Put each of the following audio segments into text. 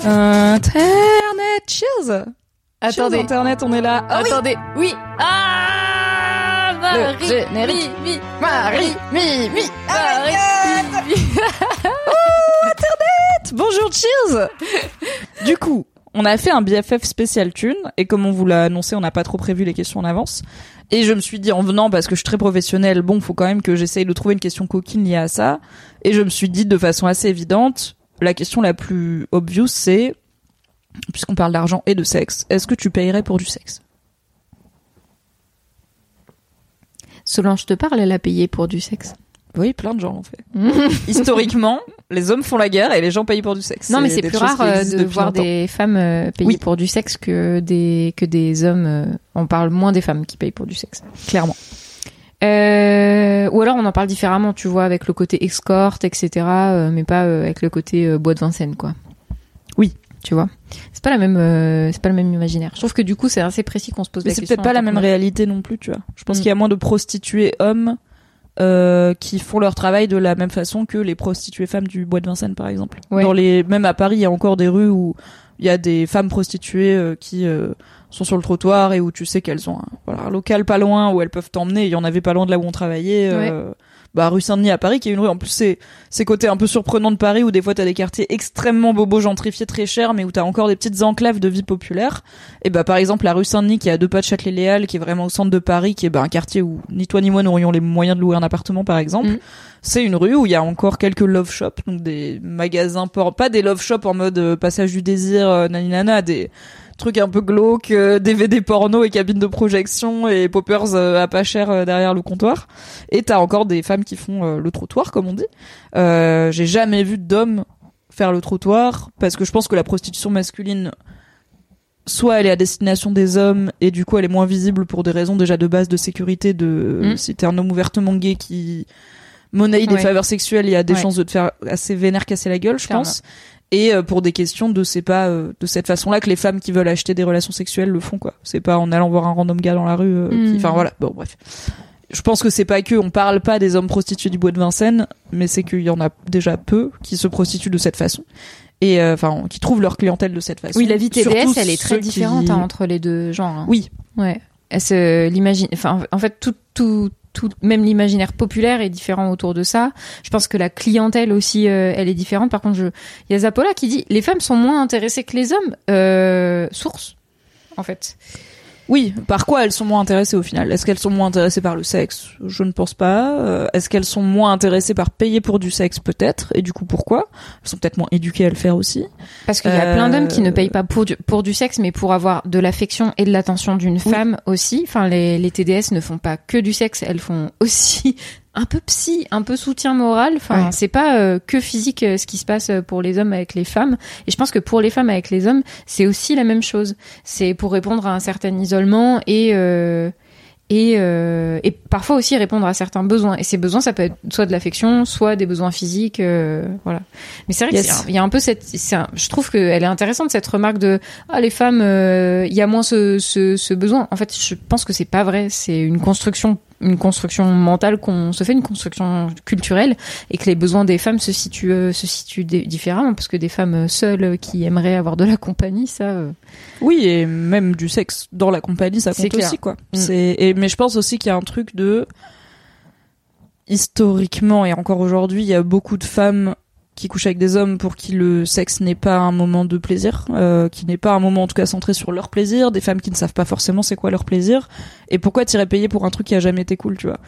Internet, cheers Attendez. Cheers, Internet, on est là. Ah oui, Attendez, oui. Ah Marie, Le générique. mi, mi, Marie, mi, mi, Marie, mi, mi. bonjour, cheers Du coup, on a fait un BFF spécial thune, et comme on vous l'a annoncé, on n'a pas trop prévu les questions en avance. Et je me suis dit, en venant, parce que je suis très professionnelle, bon, faut quand même que j'essaye de trouver une question coquine liée à ça. Et je me suis dit, de façon assez évidente, la question la plus obvious, c'est, puisqu'on parle d'argent et de sexe, est-ce que tu payerais pour du sexe? Solange te parle, elle a payé pour du sexe. Oui, plein de gens l'ont fait. Historiquement, les hommes font la guerre et les gens payent pour du sexe. Non, mais c'est plus rare euh, de voir longtemps. des femmes euh, payer Oui. pour du sexe que des que des hommes. euh, on parle moins des femmes qui payent pour du sexe. Clairement. Euh, ou alors on en parle différemment, tu vois, avec le côté escorte, etc. euh, mais pas euh, avec le côté bois de Vincennes, quoi. Oui. Tu vois? C'est pas la même, c'est pas le même imaginaire. Je trouve que du coup c'est assez précis qu'on se pose Mais c'est peut-être pas la même réalité non plus, tu vois. Je pense Mm. qu'il y a moins de prostituées hommes qui font leur travail de la même façon que les prostituées femmes du bois de Vincennes, par exemple. Ouais. Dans les, même à Paris, il y a encore des rues où il y a des femmes prostituées qui sont sur le trottoir et où tu sais qu'elles ont un, voilà, un local pas loin où elles peuvent t'emmener. Il y en avait pas loin de là où on travaillait. euh, bah, rue Saint-Denis à Paris, qui est une rue. En plus, c'est ces côtés un peu surprenants de Paris où des fois t'as des quartiers extrêmement bobos, gentrifiés, très chers, mais où t'as encore des petites enclaves de vie populaire. Et bah, par exemple, la rue Saint-Denis, qui est à deux pas de Châtelet-Léal, qui est vraiment au centre de Paris, qui est bah, un quartier où ni toi ni moi n'aurions les moyens de louer un appartement, par exemple. Mhm. C'est une rue où il y a encore quelques love shops, donc des magasins, pas des love shops en mode euh, passage du désir, euh, naninana, des trucs un peu glauques, euh, DVD porno et cabines de projection et poppers euh, à pas cher euh, derrière le comptoir. Et t'as encore des femmes qui font le trottoir, comme on dit. Euh, J'ai jamais vu d'hommes faire le trottoir parce que je pense que la prostitution masculine soit elle est à destination des hommes et du coup elle est moins visible pour des raisons déjà de base de sécurité de Mm. si t'es un homme ouvertement gay qui monnaie des Ouais. faveurs sexuelles il y a des Ouais. chances de te faire assez vénère casser la gueule je Clairement. pense et euh, pour des questions de c'est pas euh, de cette façon là que les femmes qui veulent acheter des relations sexuelles le font quoi c'est pas en allant voir un random gars dans la rue euh, qui- Mm. enfin voilà bon bref je pense que c'est pas que on parle pas des hommes prostitués du bois de Vincennes mais c'est qu'il y en a déjà peu qui se prostituent de cette façon et euh, enfin qui trouvent leur clientèle de cette façon Oui, la vie TDS, elle est très qui- différente hein, entre les deux genres. hein. oui Ouais. Elle se l'imagine. Enfin, en fait, tout, tout, tout, même l'imaginaire populaire est différent autour de ça. Je pense que la clientèle aussi, euh, elle est différente. Par contre, je, il y a Zapola qui dit les femmes sont moins intéressées que les hommes. Euh, source, en fait. Oui, par quoi elles sont moins intéressées au final? Est-ce qu'elles sont moins intéressées par le sexe? Je ne pense pas. Euh, Est-ce qu'elles sont moins intéressées par payer pour du sexe Peut-être? Et du coup, pourquoi? Elles sont peut-être moins éduquées à le faire aussi. Parce qu'il y a Euh, plein d'hommes qui ne payent pas pour du, pour du sexe, mais pour avoir de l'affection et de l'attention d'une femme aussi. Enfin, les, les TDS ne font pas que du sexe, elles font aussi un peu psy, un peu soutien moral. Enfin, Ouais. c'est pas euh, que physique euh, ce qui se passe euh, pour les hommes avec les femmes. Et je pense que pour les femmes avec les hommes, c'est aussi la même chose. C'est pour répondre à un certain isolement et euh, et, euh, et parfois aussi répondre à certains besoins. Et ces besoins, ça peut être soit de l'affection, soit des besoins physiques, euh, voilà. Mais c'est vrai Yes. qu'il y a- il y a un peu cette, un- je trouve qu'elle est intéressante cette remarque de ah les femmes, il y a moins ce, ce, ce besoin. En fait, je pense que c'est pas vrai. C'est une construction, une construction mentale qu'on se fait, une construction culturelle, et que les besoins des femmes se situent, euh, se situent différemment parce que des femmes seules qui aimeraient avoir de la compagnie, ça. euh, Oui, et même du sexe dans la compagnie, ça compte clair. aussi, quoi. Mm. C'est et mais je pense aussi qu'il y a un truc de historiquement et encore aujourd'hui, il y a beaucoup de femmes qui couchent avec des hommes pour qui le sexe n'est pas un moment de plaisir, euh, qui n'est pas un moment en tout cas centré sur leur plaisir, des femmes qui ne savent pas forcément c'est quoi leur plaisir, et pourquoi t'irais payer pour un truc qui a jamais été cool, tu vois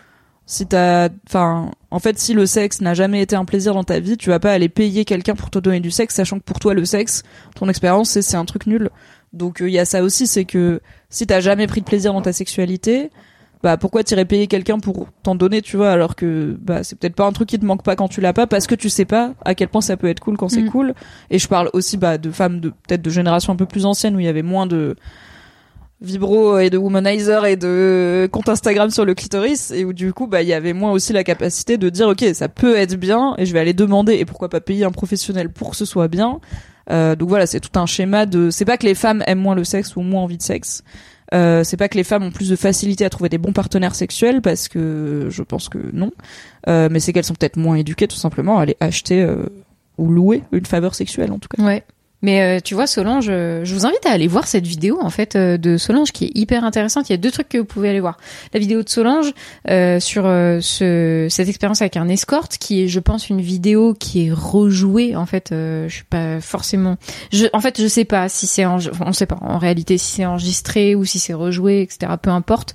si t'as, enfin, en fait, si le sexe n'a jamais été un plaisir dans ta vie, tu vas pas aller payer quelqu'un pour te donner du sexe, sachant que pour toi le sexe, ton expérience, c'est c'est un truc nul. Donc il y a ça aussi, c'est que si t'as jamais pris de plaisir dans ta sexualité, bah pourquoi t'irais payer quelqu'un pour t'en donner, tu vois, alors que bah c'est peut-être pas un truc qui te manque pas quand tu l'as pas, parce que tu sais pas à quel point ça peut être cool quand c'est Mm. cool. Et je parle aussi bah de femmes de peut-être de génération un peu plus ancienne où il y avait moins de vibro et de womanizer et de compte Instagram sur le clitoris et où du coup bah il y avait moins aussi la capacité de dire ok ça peut être bien et je vais aller demander et pourquoi pas payer un professionnel pour que ce soit bien euh, donc voilà c'est tout un schéma de c'est pas que les femmes aiment moins le sexe ou ont moins envie de sexe euh, c'est pas que les femmes ont plus de facilité à trouver des bons partenaires sexuels parce que je pense que non euh, mais c'est qu'elles sont peut-être moins éduquées tout simplement à aller acheter euh, ou louer une faveur sexuelle en tout cas Ouais. Mais euh, tu vois, Solange, euh, je vous invite à aller voir cette vidéo en fait euh, de Solange qui est hyper intéressante. Il y a deux trucs que vous pouvez aller voir. La vidéo de Solange sur ce, cette expérience avec un escorte, qui est, je pense, une vidéo qui est rejouée. En fait, euh, je suis pas forcément. En fait, je sais pas si c'est, en... on sait pas en réalité si c'est enregistré ou si c'est rejoué, etc. Peu importe.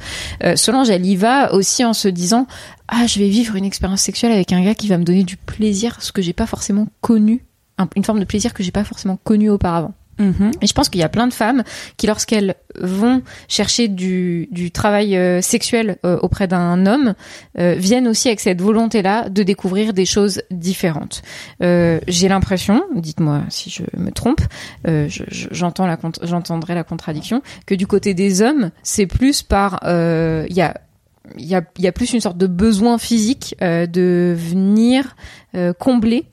Solange, elle y va aussi en se disant ah, je vais vivre une expérience sexuelle avec un gars qui va me donner du plaisir, ce que j'ai pas forcément connu, une forme de plaisir que j'ai pas forcément connu auparavant. Et je pense qu'il y a plein de femmes qui, lorsqu'elles vont chercher du, du travail euh, sexuel euh, auprès d'un homme, euh, viennent aussi avec cette volonté-là de découvrir des choses différentes. J'ai l'impression, dites-moi si je me trompe, je- je- j'entends la j'entendrai la contradiction, que du côté des hommes, c'est plus par il y a il y a, il y a plus une sorte de besoin physique de venir combler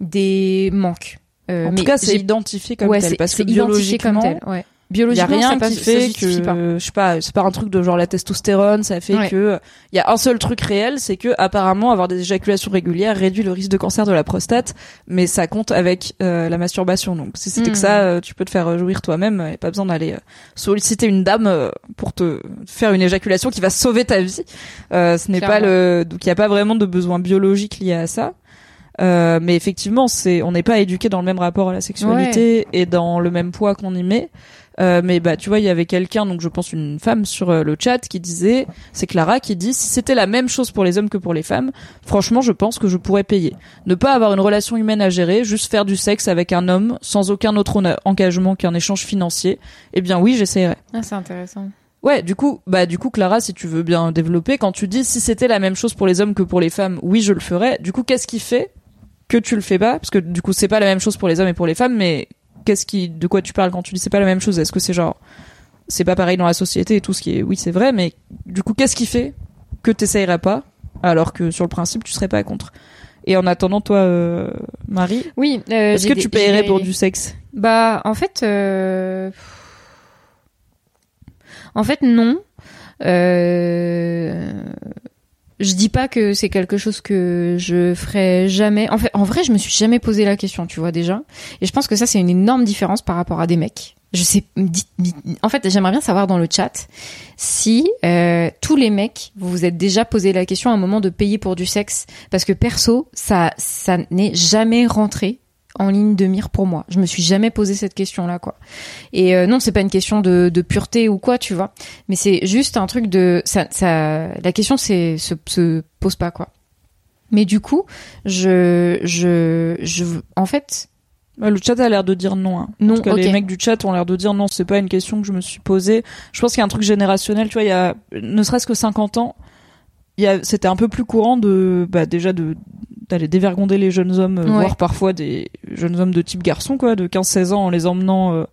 des manques. Euh, en mais tout cas c'est identifié comme ouais, tel parce que c'est identifié comme biologiquement tel. Ouais. Y a Biologiquement, rien ça passe- qui fait que, pas. je sais pas, c'est pas un truc de genre la testostérone, ça fait Ouais. que il y a un seul truc réel, c'est que apparemment avoir des éjaculations régulières réduit le risque de cancer de la prostate, mais ça compte avec euh, la masturbation. Donc si c'était que ça, euh, tu peux te faire jouir toi-même, et pas besoin d'aller euh, solliciter une dame euh, pour te faire une éjaculation qui va sauver ta vie. Euh, ce n'est pas le, donc il y a pas vraiment de besoin biologique lié à ça. Euh, mais effectivement, c'est, on n'est pas éduqué dans le même rapport à la sexualité et dans le même poids qu'on y met. Euh, mais bah tu vois il y avait quelqu'un donc je pense une femme sur euh, le chat qui disait c'est Clara qui dit si c'était la même chose pour les hommes que pour les femmes franchement je pense que je pourrais payer ne pas avoir une relation humaine à gérer juste faire du sexe avec un homme sans aucun autre engagement qu'un échange financier eh bien oui j'essaierai Ah, c'est intéressant. Ouais, du coup, bah du coup Clara, si tu veux bien développer, quand tu dis si c'était la même chose pour les hommes que pour les femmes, oui, je le ferais. Du coup, qu'est-ce qui fait que tu le fais pas Parce que du coup, c'est pas la même chose pour les hommes et pour les femmes, mais qu'est-ce qui, de quoi tu parles quand tu dis c'est pas la même chose? Est-ce que c'est genre, c'est pas pareil dans la société et tout ce qui est, oui, c'est vrai, mais du coup, qu'est-ce qui fait que t'essayerais pas alors que sur le principe, tu serais pas contre? Et en attendant, toi, euh, Marie, Oui. euh, est-ce que tu paierais pour du sexe? Bah, en fait, euh... en fait, non. Euh... Je dis pas que c'est quelque chose que je ferais jamais. En fait, en vrai, je me suis jamais posé la question, tu vois déjà. Et je pense que ça, c'est une énorme différence par rapport à des mecs. Je sais. en fait, j'aimerais bien savoir dans le chat si euh, tous les mecs vous vous êtes déjà posé la question à un moment de payer pour du sexe, parce que perso, ça, ça n'est jamais rentré en ligne de mire pour moi. Je me suis jamais posé cette question-là, quoi. Et euh, non, c'est pas une question de, de pureté ou quoi, tu vois. Mais c'est juste un truc de ça. ça la question, c'est se, se pose pas, quoi. Mais du coup, je, je, je, en fait, Le chat a l'air de dire non. Hein. non. En tout cas, ok. les mecs du chat ont l'air de dire non, c'est pas une question que je me suis posée. Je pense qu'il y a un truc générationnel, tu vois, il y a ne serait-ce que 50 ans, c'était un peu plus courant de bah déjà de d'aller dévergonder les jeunes hommes, euh, Ouais. voire parfois des jeunes hommes de type garçon quoi, de 15-16 ans en les emmenant euh,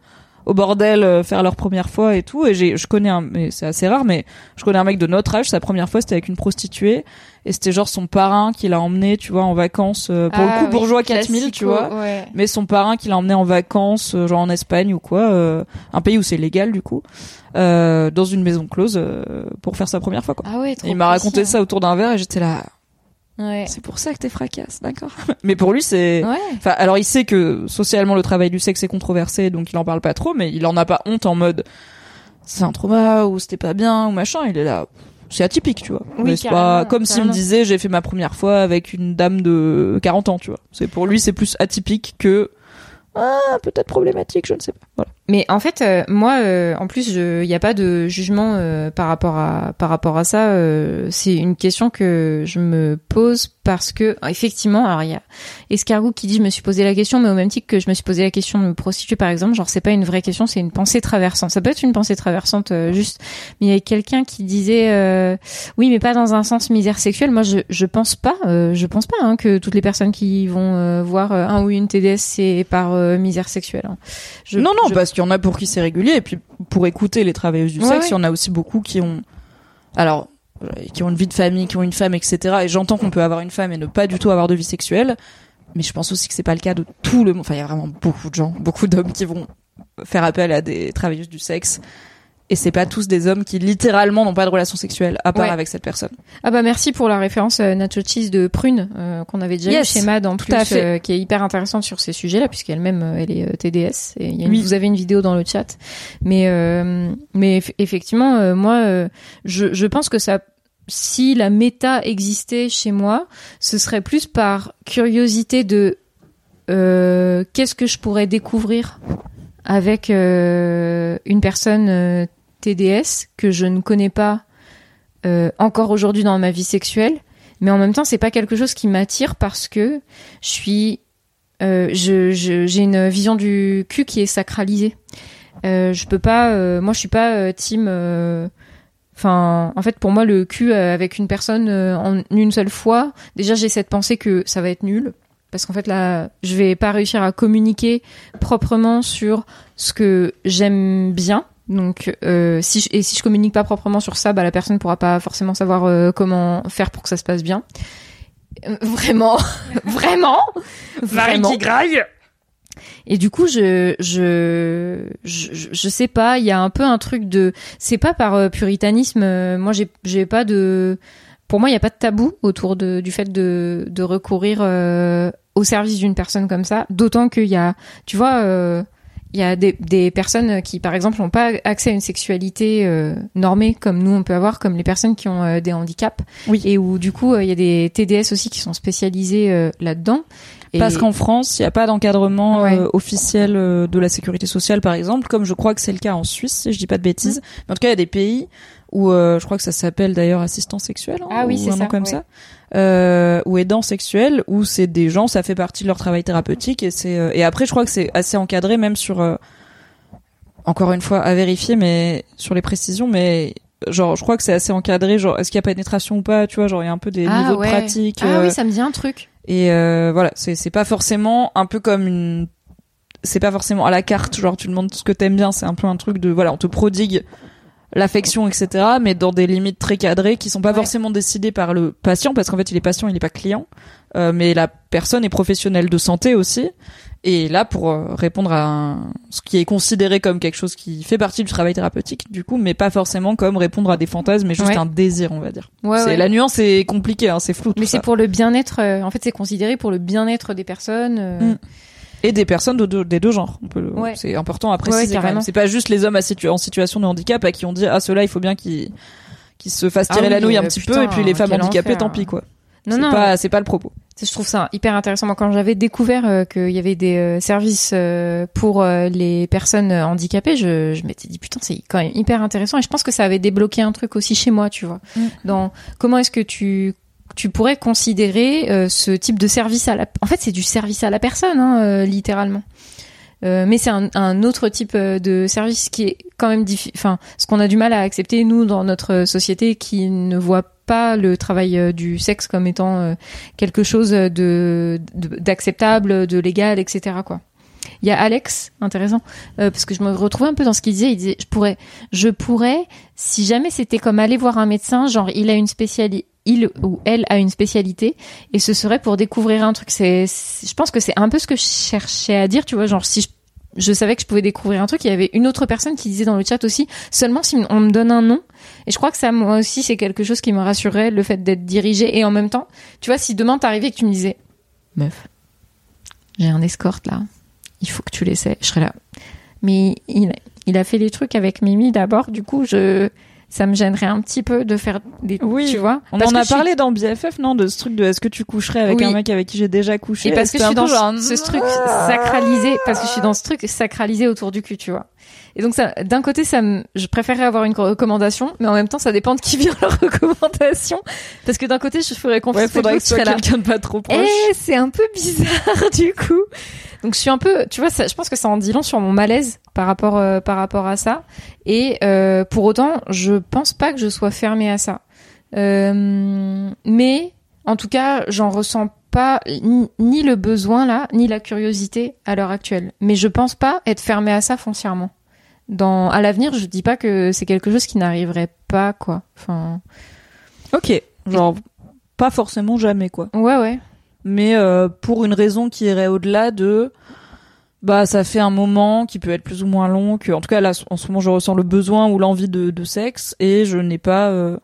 au bordel euh, faire leur première fois et tout et j'ai je connais un mais c'est assez rare mais je connais un mec de notre âge, sa première fois c'était avec une prostituée et c'était genre son parrain qui l'a emmené, tu vois, en vacances euh, pour Ah le coup oui, bourgeois 4000, tu vois ouais. mais son parrain qui l'a emmené en vacances, euh, genre en Espagne ou quoi, euh, un pays où c'est légal du coup, euh, dans une maison close euh, pour faire sa première fois quoi. Ah ouais. Il m'a raconté ça autour d'un verre et j'étais là, Ouais. c'est pour ça que t'es fracasse, d'accord. mais pour lui c'est, Ouais. enfin alors il sait que socialement le travail du sexe est controversé donc il en parle pas trop, mais il en a pas honte en mode c'est un trauma ou c'était pas bien ou machin. Il est là. C'est atypique, tu vois. Oui, mais c'est carrément, pas comme s'il me disait j'ai fait ma première fois avec une dame de 40 ans, tu vois. C'est pour lui c'est plus atypique que ah peut-être problématique, je ne sais pas. Voilà. Mais en fait, euh, moi, euh, en plus, il n'y a pas de jugement euh, par rapport à par rapport à ça. euh, c'est une question que je me pose parce que effectivement alors il y a escargot qui dit je me suis posé la question mais au même titre que je me suis posé la question de me prostituer par exemple genre c'est pas une vraie question c'est une pensée traversante ça peut être une pensée traversante euh, juste mais il y a quelqu'un qui disait euh, oui mais pas dans un sens misère sexuelle moi je je pense pas euh, je pense pas hein, que toutes les personnes qui vont voir un ou une TDS c'est par misère sexuelle hein. je, non non parce qu'il y en a pour qui c'est régulier et puis pour écouter les travailleuses du sexe il y en a aussi beaucoup qui ont alors qui ont une vie de famille, qui ont une femme, etc. Et j'entends qu'on peut avoir une femme et ne pas du tout avoir de vie sexuelle, mais je pense aussi que c'est pas le cas de tout le monde. Enfin, il y a vraiment beaucoup de gens, beaucoup d'hommes qui vont faire appel à des travailleuses du sexe. Et c'est pas tous des hommes qui littéralement n'ont pas de relation sexuelle à part avec cette personne. Ah bah merci pour la référence euh, Nacho Cheese de Prune euh, qu'on avait déjà eu chez Mad en plus, euh, qui est hyper intéressante sur ces sujets-là puisqu'elle-même euh, elle est TDS. Et y a Vous avez une vidéo dans le chat, mais mais effectivement moi je je pense que ça si la méta existait chez moi, ce serait plus par curiosité de euh, qu'est-ce que je pourrais découvrir? Avec euh, une personne euh, TDS que je ne connais pas encore aujourd'hui dans ma vie sexuelle, mais en même temps c'est pas quelque chose qui m'attire parce que je suis j'ai une vision du cul qui est sacralisée. je peux pas, moi je suis pas team Enfin, en fait, pour moi, le cul euh, avec une personne euh, en une seule fois, déjà, j'ai cette pensée que ça va être nul. Parce qu'en fait, là, je vais pas réussir à communiquer proprement sur ce que j'aime bien. Donc, euh, si je, et si je communique pas proprement sur ça, bah, la personne pourra pas forcément savoir euh, comment faire pour que ça se passe bien. Vraiment, vraiment, vraiment. qui graille. Et du coup, je, je, je, je sais pas, il y a un peu un truc de, c'est pas par euh, puritanisme. Euh, moi, j'ai, j'ai pas de, pour moi, il y a pas de tabou autour de, du fait de, de recourir euh, au service d'une personne comme ça. D'autant qu'il y a, tu vois, il y a des, des, personnes qui, par exemple, n'ont pas accès à une sexualité normée comme nous on peut avoir, comme les personnes qui ont des handicaps. Oui. Et où du coup, il y a des TDS aussi qui sont spécialisés là-dedans. Parce qu'en France, il n'y a pas d'encadrement euh, officiel euh, de la sécurité sociale, par exemple, comme je crois que c'est le cas en Suisse, si je dis pas de bêtises. Mais en tout cas, il y a des pays où euh, je crois que ça s'appelle d'ailleurs assistant sexuel, hein, ah oui, c'est ça, comme ça, euh, ou aidant sexuel, où c'est des gens, ça fait partie de leur travail thérapeutique et c'est et après, je crois que c'est assez encadré, même sur encore une fois à vérifier, mais sur les précisions, mais genre je crois que c'est assez encadré genre est-ce qu'il y a pénétration ou pas tu vois genre il y a un peu des ah niveaux de pratique ah oui ça me dit un truc. et euh, voilà, c'est c'est pas forcément un peu comme une c'est pas forcément à la carte, genre tu demandes ce que t'aimes bien, c'est un peu un truc de voilà, on te prodigue l'affection, etc. Mais dans des limites très cadrées qui sont pas forcément décidées par le patient, parce qu'en fait il est patient, il est pas client, euh, mais la personne est professionnelle de santé aussi. Et là, pour euh, répondre à ce qui est considéré comme quelque chose qui fait partie du travail thérapeutique, du coup, mais pas forcément comme répondre à des fantasmes, mais juste un désir, on va dire. Ouais, La nuance est compliquée, hein, c'est flou. mais c'est pour le bien-être. Euh, en fait, c'est considéré pour le bien-être des personnes. Euh. Mm. Et des personnes de, des deux genres. On peut C'est important à préciser. c'est pas juste les hommes à en situation de handicap à qui on dit ah ceux-là il faut bien qu'ils se fassent tirer ah la nouille un petit peu et puis les femmes handicapées tant pis quoi. Non, non. Pas, c'est pas le propos. Je trouve ça hyper intéressant. Moi, quand j'avais découvert euh, qu'il y avait des euh, services euh, pour les personnes handicapées, je, je m'étais dit putain, c'est quand même hyper intéressant. Et je pense que ça avait débloqué un truc aussi chez moi, tu vois. Mm. Dans comment est-ce que tu tu pourrais considérer ce type de service à la. En fait, c'est du service à la personne, hein, littéralement. mais c'est un, autre type de service qui est quand même difficile. Enfin, ce qu'on a du mal à accepter nous dans notre société, qui ne voit pas le travail euh, du sexe comme étant euh, quelque chose de d'acceptable, de, légal, etc. quoi. Il y a Alex, intéressant, euh, parce que je me retrouvais un peu dans ce qu'il disait. Il disait, je pourrais, je pourrais, si jamais c'était comme aller voir un médecin, genre il a une spécialité, il ou elle a une spécialité, et ce serait pour découvrir un truc. C'est, je pense que c'est un peu ce que je cherchais à dire, tu vois, genre si je je savais que je pouvais découvrir un truc. Il y avait une autre personne qui disait dans le chat aussi, seulement si on me donne un nom. Et je crois que ça, moi aussi, c'est quelque chose qui me rassurait, le fait d'être dirigée. Et en même temps, tu vois, si demain t'arrivais et que tu me disais, meuf, j'ai un escorte là, il faut que tu l'essaies, je serais là. Mais il, il a fait les trucs avec Mimi d'abord, du coup, je, ça me gênerait un petit peu de faire des, Oui. tu vois. On en a suis- parlé dans BFF, non, de ce truc de est-ce que tu coucherais avec Oui. un mec avec qui j'ai déjà couché? Et parce que je suis dans genre, ce, truc sacralisé, parce que je suis dans ce truc sacralisé autour du cul, tu vois. Et donc ça, d'un côté, ça me, je préférerais avoir une recommandation, mais en même temps, ça dépend de qui vient la recommandation. Parce que d'un côté, je ferais Ouais, confiance à faudrait que serais là. quelqu'un de pas trop proche. Eh, c'est un peu bizarre du coup. Donc je suis un peu, tu vois, ça, je pense que ça en dit long sur mon malaise par rapport euh, par rapport à ça. Et euh, pour autant, je pense pas que je sois fermée à ça. Euh, mais en tout cas, j'en ressens pas ni, ni le besoin là, ni la curiosité à l'heure actuelle. Mais je pense pas être fermée à ça foncièrement. Dans à l'avenir, je dis pas que c'est quelque chose qui n'arriverait pas quoi. Enfin, Ok, genre pas forcément jamais quoi. ouais ouais. Mais euh, pour une raison qui irait au-delà de bah ça fait un moment qui peut être plus ou moins long que en tout cas là en ce moment je ressens le besoin ou l'envie de, de sexe et je n'ai pas euh,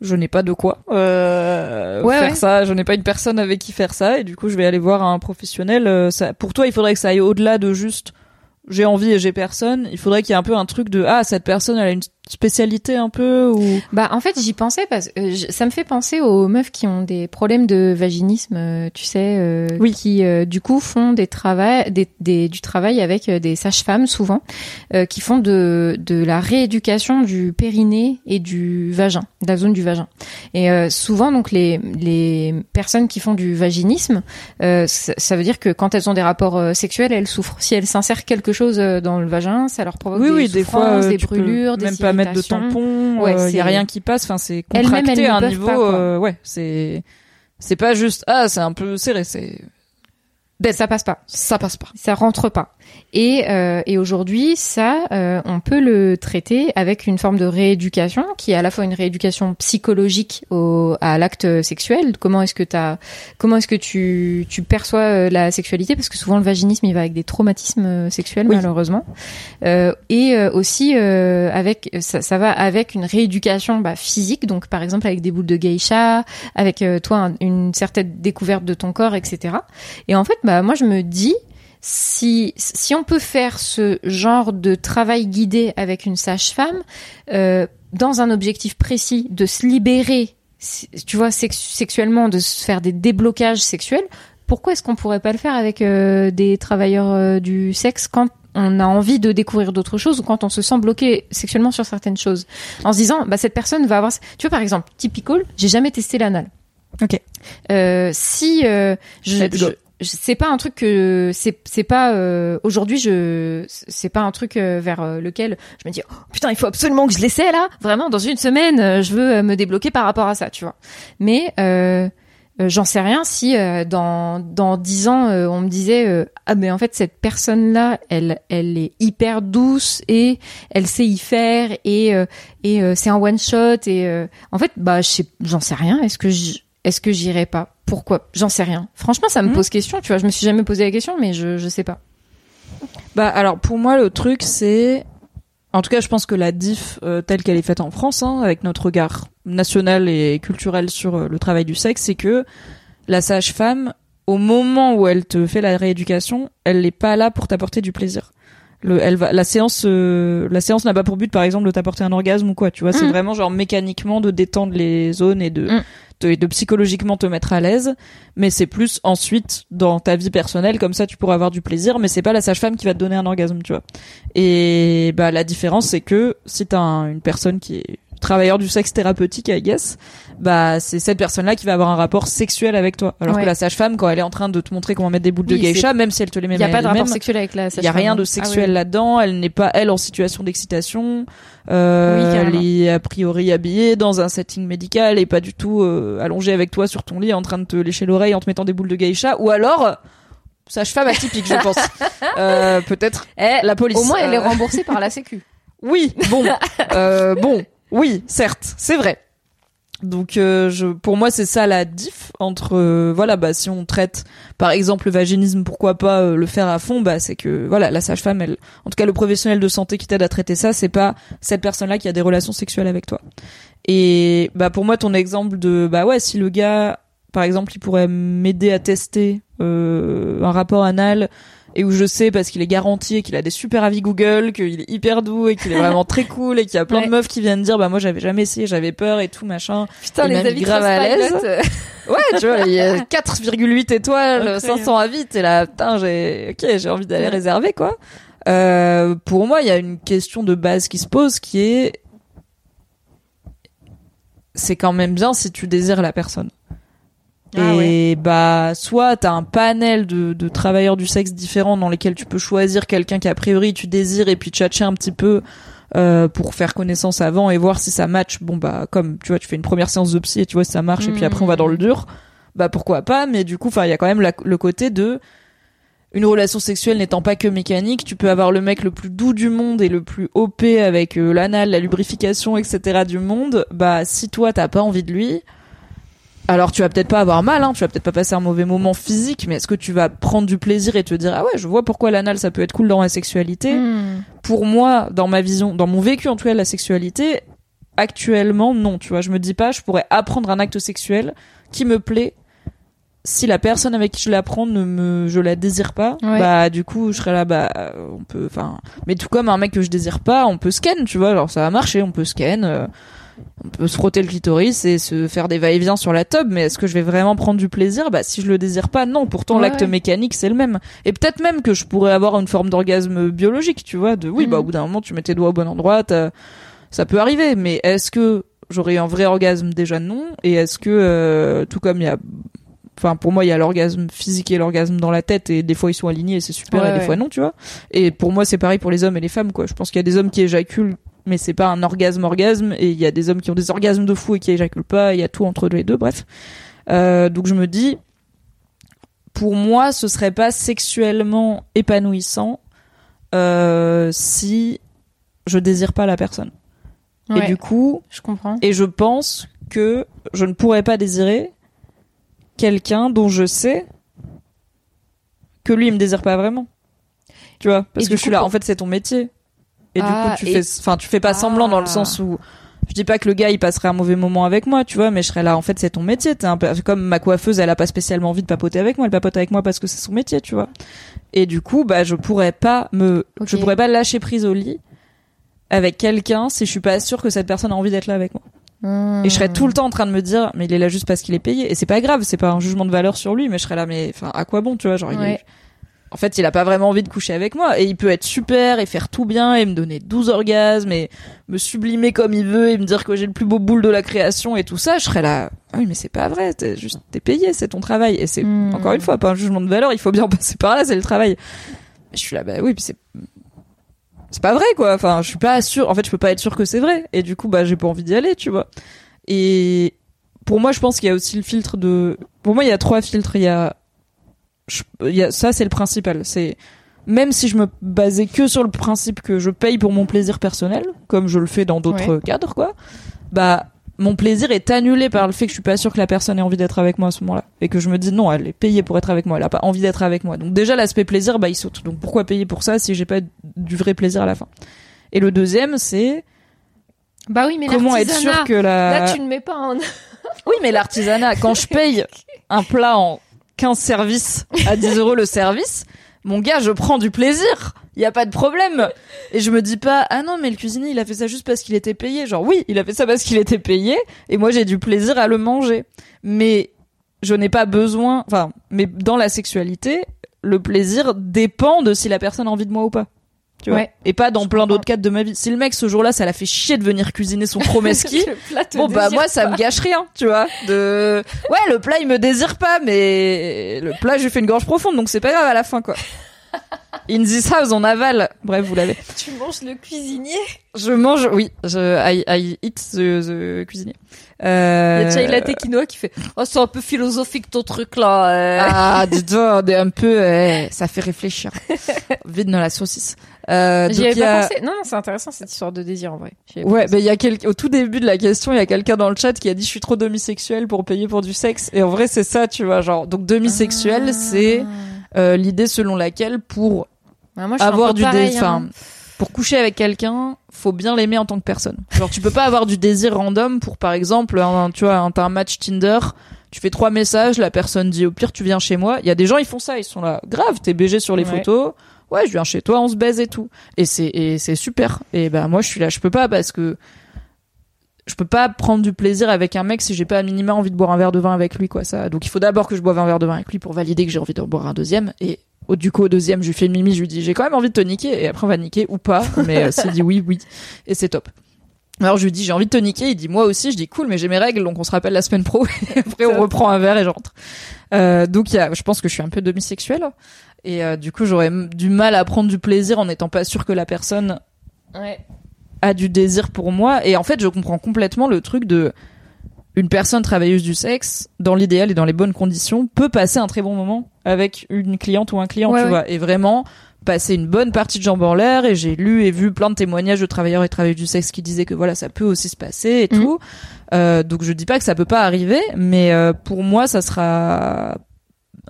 je n'ai pas de quoi euh, Ouais, faire ouais. ça je n'ai pas une personne avec qui faire ça et du coup je vais aller voir un professionnel euh, ça, pour toi il faudrait que ça aille au-delà de juste j'ai envie et j'ai personne il faudrait qu'il y ait un peu un truc de ah cette personne elle a une spécialité un peu ou? Bah en fait j'y pensais parce que euh, je- ça me fait penser aux meufs qui ont des problèmes de vaginisme, euh, tu sais, euh, Oui. qui euh, du coup font des travail, des, des- du travail avec euh, des sages-femmes souvent, euh, qui font de de la rééducation du périnée et du vagin, de la zone du vagin. Et euh, souvent donc les les personnes qui font du vaginisme, euh, ça, ça veut dire que quand elles ont des rapports sexuels, elles souffrent. Si elles s'insèrent quelque chose dans le vagin, ça leur provoque oui des oui des fois des brûlures, des mettre de irritations. tampon Ouais, il y c'est- a rien qui passe enfin c'est contracté à un niveau pas, euh, ouais c'est c'est pas juste ah c'est un peu serré c'est Ça passe pas. ça passe pas ça rentre pas. Et, euh, et aujourd'hui, ça, euh, on peut le traiter avec une forme de rééducation qui est à la fois une rééducation psychologique au, à l'acte sexuel. Comment est-ce que t'as, comment est-ce que tu, tu perçois euh, la sexualité? Parce que souvent le vaginisme, il va avec des traumatismes euh, sexuels, Oui. malheureusement. Euh, et euh, aussi euh, avec, ça, ça va avec une rééducation bah, physique. Donc par exemple avec des boules de geisha, avec euh, toi un- une certaine découverte de ton corps, etc. Et en fait, bah moi je me dis si si on peut faire ce genre de travail guidé avec une sage-femme euh, dans un objectif précis de se libérer, tu vois, sex- sexuellement, de se faire des déblocages sexuels, pourquoi est-ce qu'on pourrait pas le faire avec euh, des travailleurs euh, du sexe quand on a envie de découvrir d'autres choses ou quand on se sent bloqué sexuellement sur certaines choses? En se disant bah cette personne va avoir tu vois par exemple typical j'ai jamais testé l'anal. Ok. euh, si euh, je- je- c'est pas un truc que c'est c'est pas euh, aujourd'hui je c'est pas un truc euh, vers euh, lequel je me dis oh, putain il faut absolument que je l'essaie là. Vraiment dans une semaine euh, je veux me débloquer par rapport à ça tu vois. Mais euh, j'en sais rien si dans dans dix ans on me disait ah mais en fait cette personne là elle elle est hyper douce et elle sait y faire et et c'est un one shot et en fait bah j'en sais rien. Est-ce que est-ce que j'irai pas? Pourquoi j'en sais rien franchement ça me Mhm. pose question tu vois je me suis jamais posé la question mais je je sais pas Bah alors pour moi le truc c'est en tout cas je pense que la diff euh, telle qu'elle est faite en France hein, avec notre regard national et culturel sur euh, le travail du sexe c'est que la sage-femme au moment où elle te fait la rééducation elle n'est pas là pour t'apporter du plaisir. Le, elle va, la séance, euh, la séance n'a pas pour but, par exemple, de t'apporter un orgasme ou quoi. Tu vois, c'est Mhm. vraiment genre mécaniquement de détendre les zones et de, Mhm. Et de psychologiquement te mettre à l'aise. Mais c'est plus ensuite dans ta vie personnelle, comme ça tu pourras avoir du plaisir. Mais c'est pas la sage-femme qui va te donner un orgasme, tu vois. Et bah la différence c'est que si t'as un- une personne qui est travailleur du sexe thérapeutique, I guess, bah c'est cette personne-là qui va avoir un rapport sexuel avec toi. Alors Ouais. que la sage-femme, quand elle est en train de te montrer comment mettre des boules de geisha, même si elle te les met il y a pas de rapport sexuel avec la il y a rien de sexuel là-dedans. Elle n'est pas elle en situation d'excitation. Euh, Oui, elle est a priori habillée dans un setting médical et pas du tout euh, allongée avec toi sur ton lit en train de te lécher l'oreille en te mettant des boules de geisha. Ou alors sage-femme atypique, je pense. Euh, Peut-être la police. au moins elle est Euh, remboursée par la sécu oui, bon, euh, bon, oui, certes, c'est vrai. Donc, euh, je, pour moi, c'est ça la diff entre, euh, voilà, bah, si on traite, par exemple, le vaginisme, pourquoi pas euh, le faire à fond, bah, c'est que, voilà, la sage-femme, elle, en tout cas, le professionnel de santé qui t'aide à traiter ça, c'est pas cette personne-là qui a des relations sexuelles avec toi. Et, bah, pour moi, ton exemple de, bah, ouais, si le gars, par exemple, il pourrait m'aider à tester euh, un rapport anal et où je sais parce qu'il est garanti et qu'il a des super avis Google, qu'il est hyper doux et qu'il est vraiment très cool et qu'il y a plein Ouais. de meufs qui viennent dire bah moi j'avais jamais essayé, j'avais peur et tout machin. Putain, les avis grave à l'aise. Euh, Ouais, tu vois, il y a 4,8 étoiles, Incroyable. 500 avis, t'es là, putain, j'ai, ok, j'ai envie d'aller réserver, quoi. Euh, pour moi, il y a une question de base qui se pose qui est, c'est quand même bien si tu désires la personne. Ah et bah, soit t'as un panel de, de travailleurs du sexe différents dans lesquels tu peux choisir quelqu'un qui a priori tu désires et puis tchatcher un petit peu euh, pour faire connaissance avant et voir si ça match. Bon bah comme tu vois, tu fais une première séance de psy et tu vois si ça marche et puis après on va dans le dur. Bah pourquoi pas Mais du coup, enfin il y a quand même la- le côté de une relation sexuelle n'étant pas que mécanique, tu peux avoir le mec le plus doux du monde et le plus OP avec euh, l'anal, la lubrification, etc. du monde. Bah si toi t'as pas envie de lui, alors tu vas peut-être pas avoir mal, hein, tu vas peut-être pas passer un mauvais moment physique, mais est-ce que tu vas prendre du plaisir et te dire ah ouais je vois pourquoi l'anal ça peut être cool dans la sexualité hmm. Pour moi, dans ma vision, dans mon vécu en tout cas de la sexualité, actuellement non, tu vois, je me dis pas je pourrais apprendre un acte sexuel qui me plaît si la personne avec qui je l'apprends ne me je la désire pas Ouais. bah du coup je serais là bah on peut enfin mais tout comme un mec que je désire pas on peut scan tu vois alors ça va marcher on peut scan euh, on peut se frotter le clitoris et se faire des va-et-vient sur la tub mais est-ce que je vais vraiment prendre du plaisir? Bah si je le désire pas non. Pourtant Ouais, l'acte ouais. mécanique c'est le même. Et peut-être même que je pourrais avoir une forme d'orgasme biologique tu vois de oui Mhm. bah au bout d'un moment tu mets tes doigts au bon endroit ça peut arriver. Mais est-ce que j'aurais un vrai orgasme? Déjà non. Et est-ce que euh, tout comme il y a enfin pour moi il y a l'orgasme physique et l'orgasme dans la tête et des fois ils sont alignés et c'est super Ouais, et des fois non tu vois. Et pour moi c'est pareil pour les hommes et les femmes quoi. Je pense qu'il y a des hommes qui éjaculent mais c'est pas un orgasme orgasme et il y a des hommes qui ont des orgasmes de fou et qui éjaculent pas il y a tout entre les deux bref Euh, donc je me dis pour moi ce serait pas sexuellement épanouissant euh, si je désire pas la personne et du coup je comprends. et je pense que je ne pourrais pas désirer quelqu'un dont je sais que lui il me désire pas vraiment. Tu vois Parce Et que je suis coup, là, pour- en fait c'est ton métier. Et Ah, du coup tu et- fais enfin tu fais pas semblant dans le Ah. sens où je dis pas que le gars il passerait un mauvais moment avec moi, tu vois, mais je serais là en fait c'est ton métier, t'es un peu comme ma coiffeuse, elle a pas spécialement envie de papoter avec moi, elle papote avec moi parce que c'est son métier, tu vois. Et du coup, bah je pourrais pas me je pourrais pas lâcher prise au lit avec quelqu'un si je suis pas sûre que cette personne a envie d'être là avec moi. Hmm. Et je serais tout le temps en train de me dire, mais il est là juste parce qu'il est payé. Et c'est pas grave, c'est pas un jugement de valeur sur lui, mais je serais là, mais enfin, à quoi bon, tu vois, genre, il est- Ouais. En fait, il a pas vraiment envie de coucher avec moi. Et il peut être super et faire tout bien et me donner 12 orgasmes et me sublimer comme il veut et me dire que j'ai le plus beau boule de la création et tout ça. Je serais là, ah oui, mais c'est pas vrai, t'es juste, t'es payé, c'est ton travail. Et c'est, Hmm. encore une fois, pas un jugement de valeur, il faut bien passer par là, c'est le travail. Je suis là, bah oui, puis c'est, c'est pas vrai, quoi. Enfin, je suis pas sûre. En fait, je peux pas être sûre que c'est vrai. Et du coup, bah, j'ai pas envie d'y aller, tu vois. Et pour moi, je pense qu'il y a aussi le filtre de. Pour moi, il y a trois filtres. Il y a, je- il y a ça, c'est le principal. C'est même si je me basais que sur le principe que je paye pour mon plaisir personnel, comme je le fais dans d'autres cadres, quoi. Bah, mon plaisir est annulé par le fait que je suis pas sûre que la personne ait envie d'être avec moi à ce moment-là, et que je me dis non, elle est payée pour être avec moi, elle a pas envie d'être avec moi. Donc déjà l'aspect plaisir, bah il saute. Donc pourquoi payer pour ça si j'ai pas du vrai plaisir à la fin? Et le deuxième, c'est Bah oui, mais comment être l'artisanat, sûr que la Là, tu ne mets pas en. oui, mais l'artisanat, quand je paye un plat en 15 services à 10 euros le service, mon gars, je prends du plaisir. Il y a pas de problème. Et je me dis pas, ah non, mais le cuisinier, il a fait ça juste parce qu'il était payé. Genre, oui, il a fait ça parce qu'il était payé. Et moi, j'ai du plaisir à le manger. Mais je n'ai pas besoin, enfin, mais dans la sexualité, le plaisir dépend de si la personne a envie de moi ou pas. Tu vois. Ouais. Et pas dans Je plein d'autres cadres de ma vie. Si le mec, ce jour-là, ça l'a fait chier de venir cuisiner son chromeski, Bon bah moi ça me gâche rien, tu vois. De ouais le plat il me désire pas, mais le plat j'ai fait une gorge profonde donc c'est pas grave à la fin quoi. In this house on avale. Bref vous l'avez. Tu manges le cuisinier. Je mange oui, je I, I eat the, the cuisinier. Il Euh... y a Chai Latte Quinoa qui fait Oh, c'est un peu philosophique ton truc là. euh. Ah, dis-toi, on est un peu, euh, ça fait réfléchir. Vide dans la saucisse. Euh, J'y donc, avais il pas a- pensé. Non, non, c'est intéressant cette histoire de désir en vrai. Ouais, mais il y a quel... au tout début de la question, il y a quelqu'un dans le chat qui a dit je suis trop demisexuel pour payer pour du sexe. Et en vrai, c'est ça, tu vois, genre donc demisexuel, Ah. c'est euh, l'idée selon laquelle pour Ah, moi, un avoir du pareil, désir, hein. pour coucher avec quelqu'un, faut bien l'aimer en tant que personne. Genre tu peux pas avoir du désir random pour par exemple, un, tu vois, un- t'as un match Tinder, Tu fais trois messages, la personne dit au pire tu viens chez moi. Il y a des gens ils font ça, ils sont là, grave, t'es BG sur les Ouais. photos. Ouais, je viens chez toi, on se baise et tout. Et c'est et c'est super. Et ben moi je suis là, je peux pas parce que je peux pas prendre du plaisir avec un mec si j'ai pas à minima envie de boire un verre de vin avec lui quoi ça. Donc il faut d'abord que je boive un verre de vin avec lui pour valider que j'ai envie de boire un deuxième. Et au, du coup au deuxième je lui fais une mimi, je lui dis j'ai quand même envie de te niquer. Et après on va niquer ou pas. Mais euh, s'il dit oui oui. Et c'est top. Alors je lui dis j'ai envie de te niquer, il dit moi aussi, je dis cool mais j'ai mes règles. Donc on se rappelle la semaine pro. Et après on reprend un verre et je rentre. Euh, donc il y a, je pense que je suis un peu demisexuelle. Et euh, du coup j'aurais du mal à prendre du plaisir en n'étant pas sûr que la personne Ouais. A du désir pour moi et en fait je comprends complètement le truc de une personne travailleuse du sexe dans l'idéal et dans les bonnes conditions peut passer un très bon moment avec une cliente ou un client Ouais, tu ouais. vois et vraiment passer une bonne partie de jambes en l'air et j'ai lu et vu plein de témoignages de travailleurs et travailleuses du sexe qui disaient que voilà ça peut aussi se passer et Mhm. tout Euh, donc je dis pas que ça peut pas arriver mais euh, pour moi ça sera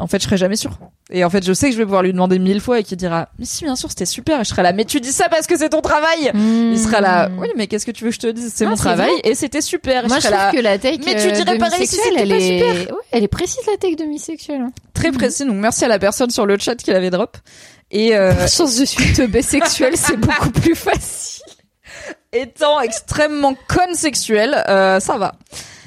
en fait je serai jamais sûre et en fait je sais que je vais pouvoir lui demander mille fois et qu'il dira mais si bien sûr c'était super et je serai là mais tu dis ça parce que c'est ton travail il sera là, oui, mais qu'est-ce que tu veux que je te dise? C'est Ah, mon travail et c'était super. Moi, je je trouve là, que la take Mais tu euh, dirais pareil si c'était pas est... Ouais, elle est précise la take demisexuelle. Hein. très précis. Donc merci à la personne sur le chat qui l'avait drop. Et euh, Chance, je suis teubée sexuelle, c'est beaucoup plus facile. étant extrêmement conne sexuelle, euh, ça va.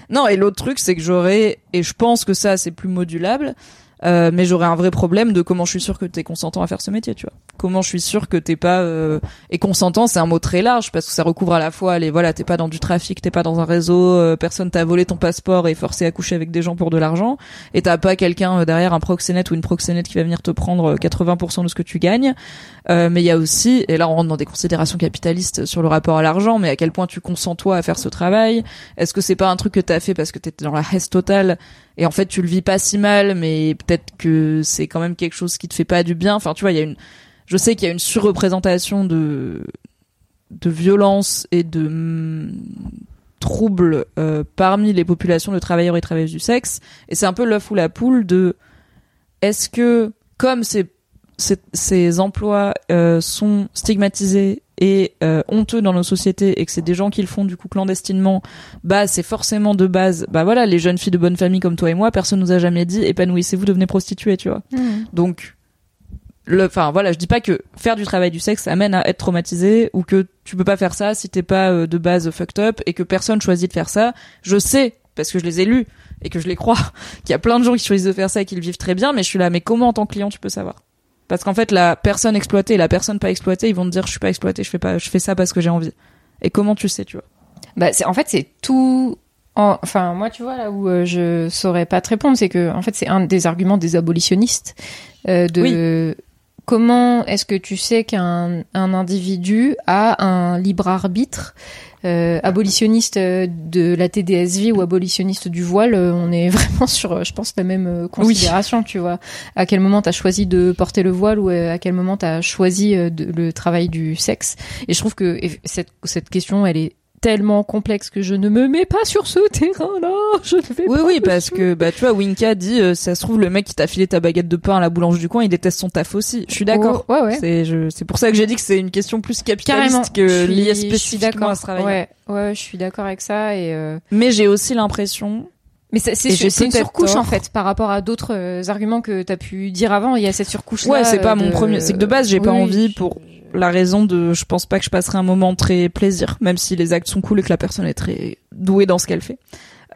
Non, et l'autre truc, c'est que j'aurais, et je pense que ça, c'est plus modulable, euh, mais j'aurais un vrai problème de comment je suis sûr que t'es consentant à faire ce métier, tu vois. Comment je suis sûr que t'es pas euh, et consentant, c'est un mot très large parce que ça recouvre à la fois les voilà, t'es pas dans du trafic, t'es pas dans un réseau, euh, personne t'a volé ton passeport et forcé à coucher avec des gens pour de l'argent, et t'as pas quelqu'un euh, derrière un proxénète ou une proxénète qui va venir te prendre euh, 80% de ce que tu gagnes. Mais il y a aussi, et là on rentre dans des considérations capitalistes sur le rapport à l'argent, mais à quel point tu consens toi à faire ce travail? Est-ce que c'est pas un truc que t'as fait parce que t'étais dans la haisse totale et en fait tu le vis pas si mal, mais peut-être que c'est quand même quelque chose qui te fait pas du bien. Enfin tu vois, il y a une, je sais qu'il y a une surreprésentation de de violence et de hum, troubles euh, parmi les populations de travailleurs et travailleuses du sexe, et c'est un peu l'œuf ou la poule de est-ce que comme ces ces, ces emplois euh, sont stigmatisés et euh, honteux dans nos sociétés et que c'est des gens qui le font du coup clandestinement, bah c'est forcément de base, bah voilà, les jeunes filles de bonne famille comme toi et moi, personne nous a jamais dit épanouissez-vous, devenez prostituées, tu vois. Donc le enfin voilà, je dis pas que faire du travail du sexe amène à être traumatisé ou que tu peux pas faire ça si t'es pas euh, de base fucked up et que personne choisit de faire ça. Je sais parce que je les ai lus et que je les crois qu'il y a plein de gens qui choisissent de faire ça et qui le vivent très bien, mais je suis là mais comment en tant que client tu peux savoir? Parce qu'en fait la personne exploitée et la personne pas exploitée, ils vont te dire je suis pas exploité, je fais pas je fais ça parce que j'ai envie. Et comment tu sais, tu vois? Bah, c'est, en fait, c'est tout. en- Enfin, moi, tu vois, là où euh, je saurais pas te répondre, c'est que, en fait, c'est un des arguments des abolitionnistes. euh, de comment est-ce que tu sais qu'un un individu a un libre arbitre euh, abolitionniste euh, de la TDSV ou abolitionniste du voile, euh, on est vraiment sur, euh, je pense, la même considération, tu vois. À quel moment t'as choisi de porter le voile ou à quel moment t'as choisi de- le travail du sexe? Et je trouve que cette question, elle est tellement complexe que je ne me mets pas sur ce terrain-là. Je ne vais Oui, pas oui, parce que bah tu vois, Winka dit, euh, ça se trouve le mec qui t'a filé ta baguette de pain à la boulange du coin, il déteste son taf aussi. Je suis d'accord. Oh, ouais, ouais. C'est je, c'est pour ça que j'ai dit que c'est une question plus capitaliste Carrément. que liée spécifiquement à ce travail. Ouais, ouais, je suis d'accord avec ça et. euh, Mais j'ai aussi l'impression, Mais c'est c'est une surcouche tort. en fait par rapport à d'autres euh, arguments que t'as pu dire avant. Il y a cette surcouche. ouais, c'est pas mon premier. C'est que de base, j'ai pas envie pour la raison de, je pense pas que je passerai un moment très plaisir, même si les actes sont cool et que la personne est très douée dans ce qu'elle fait.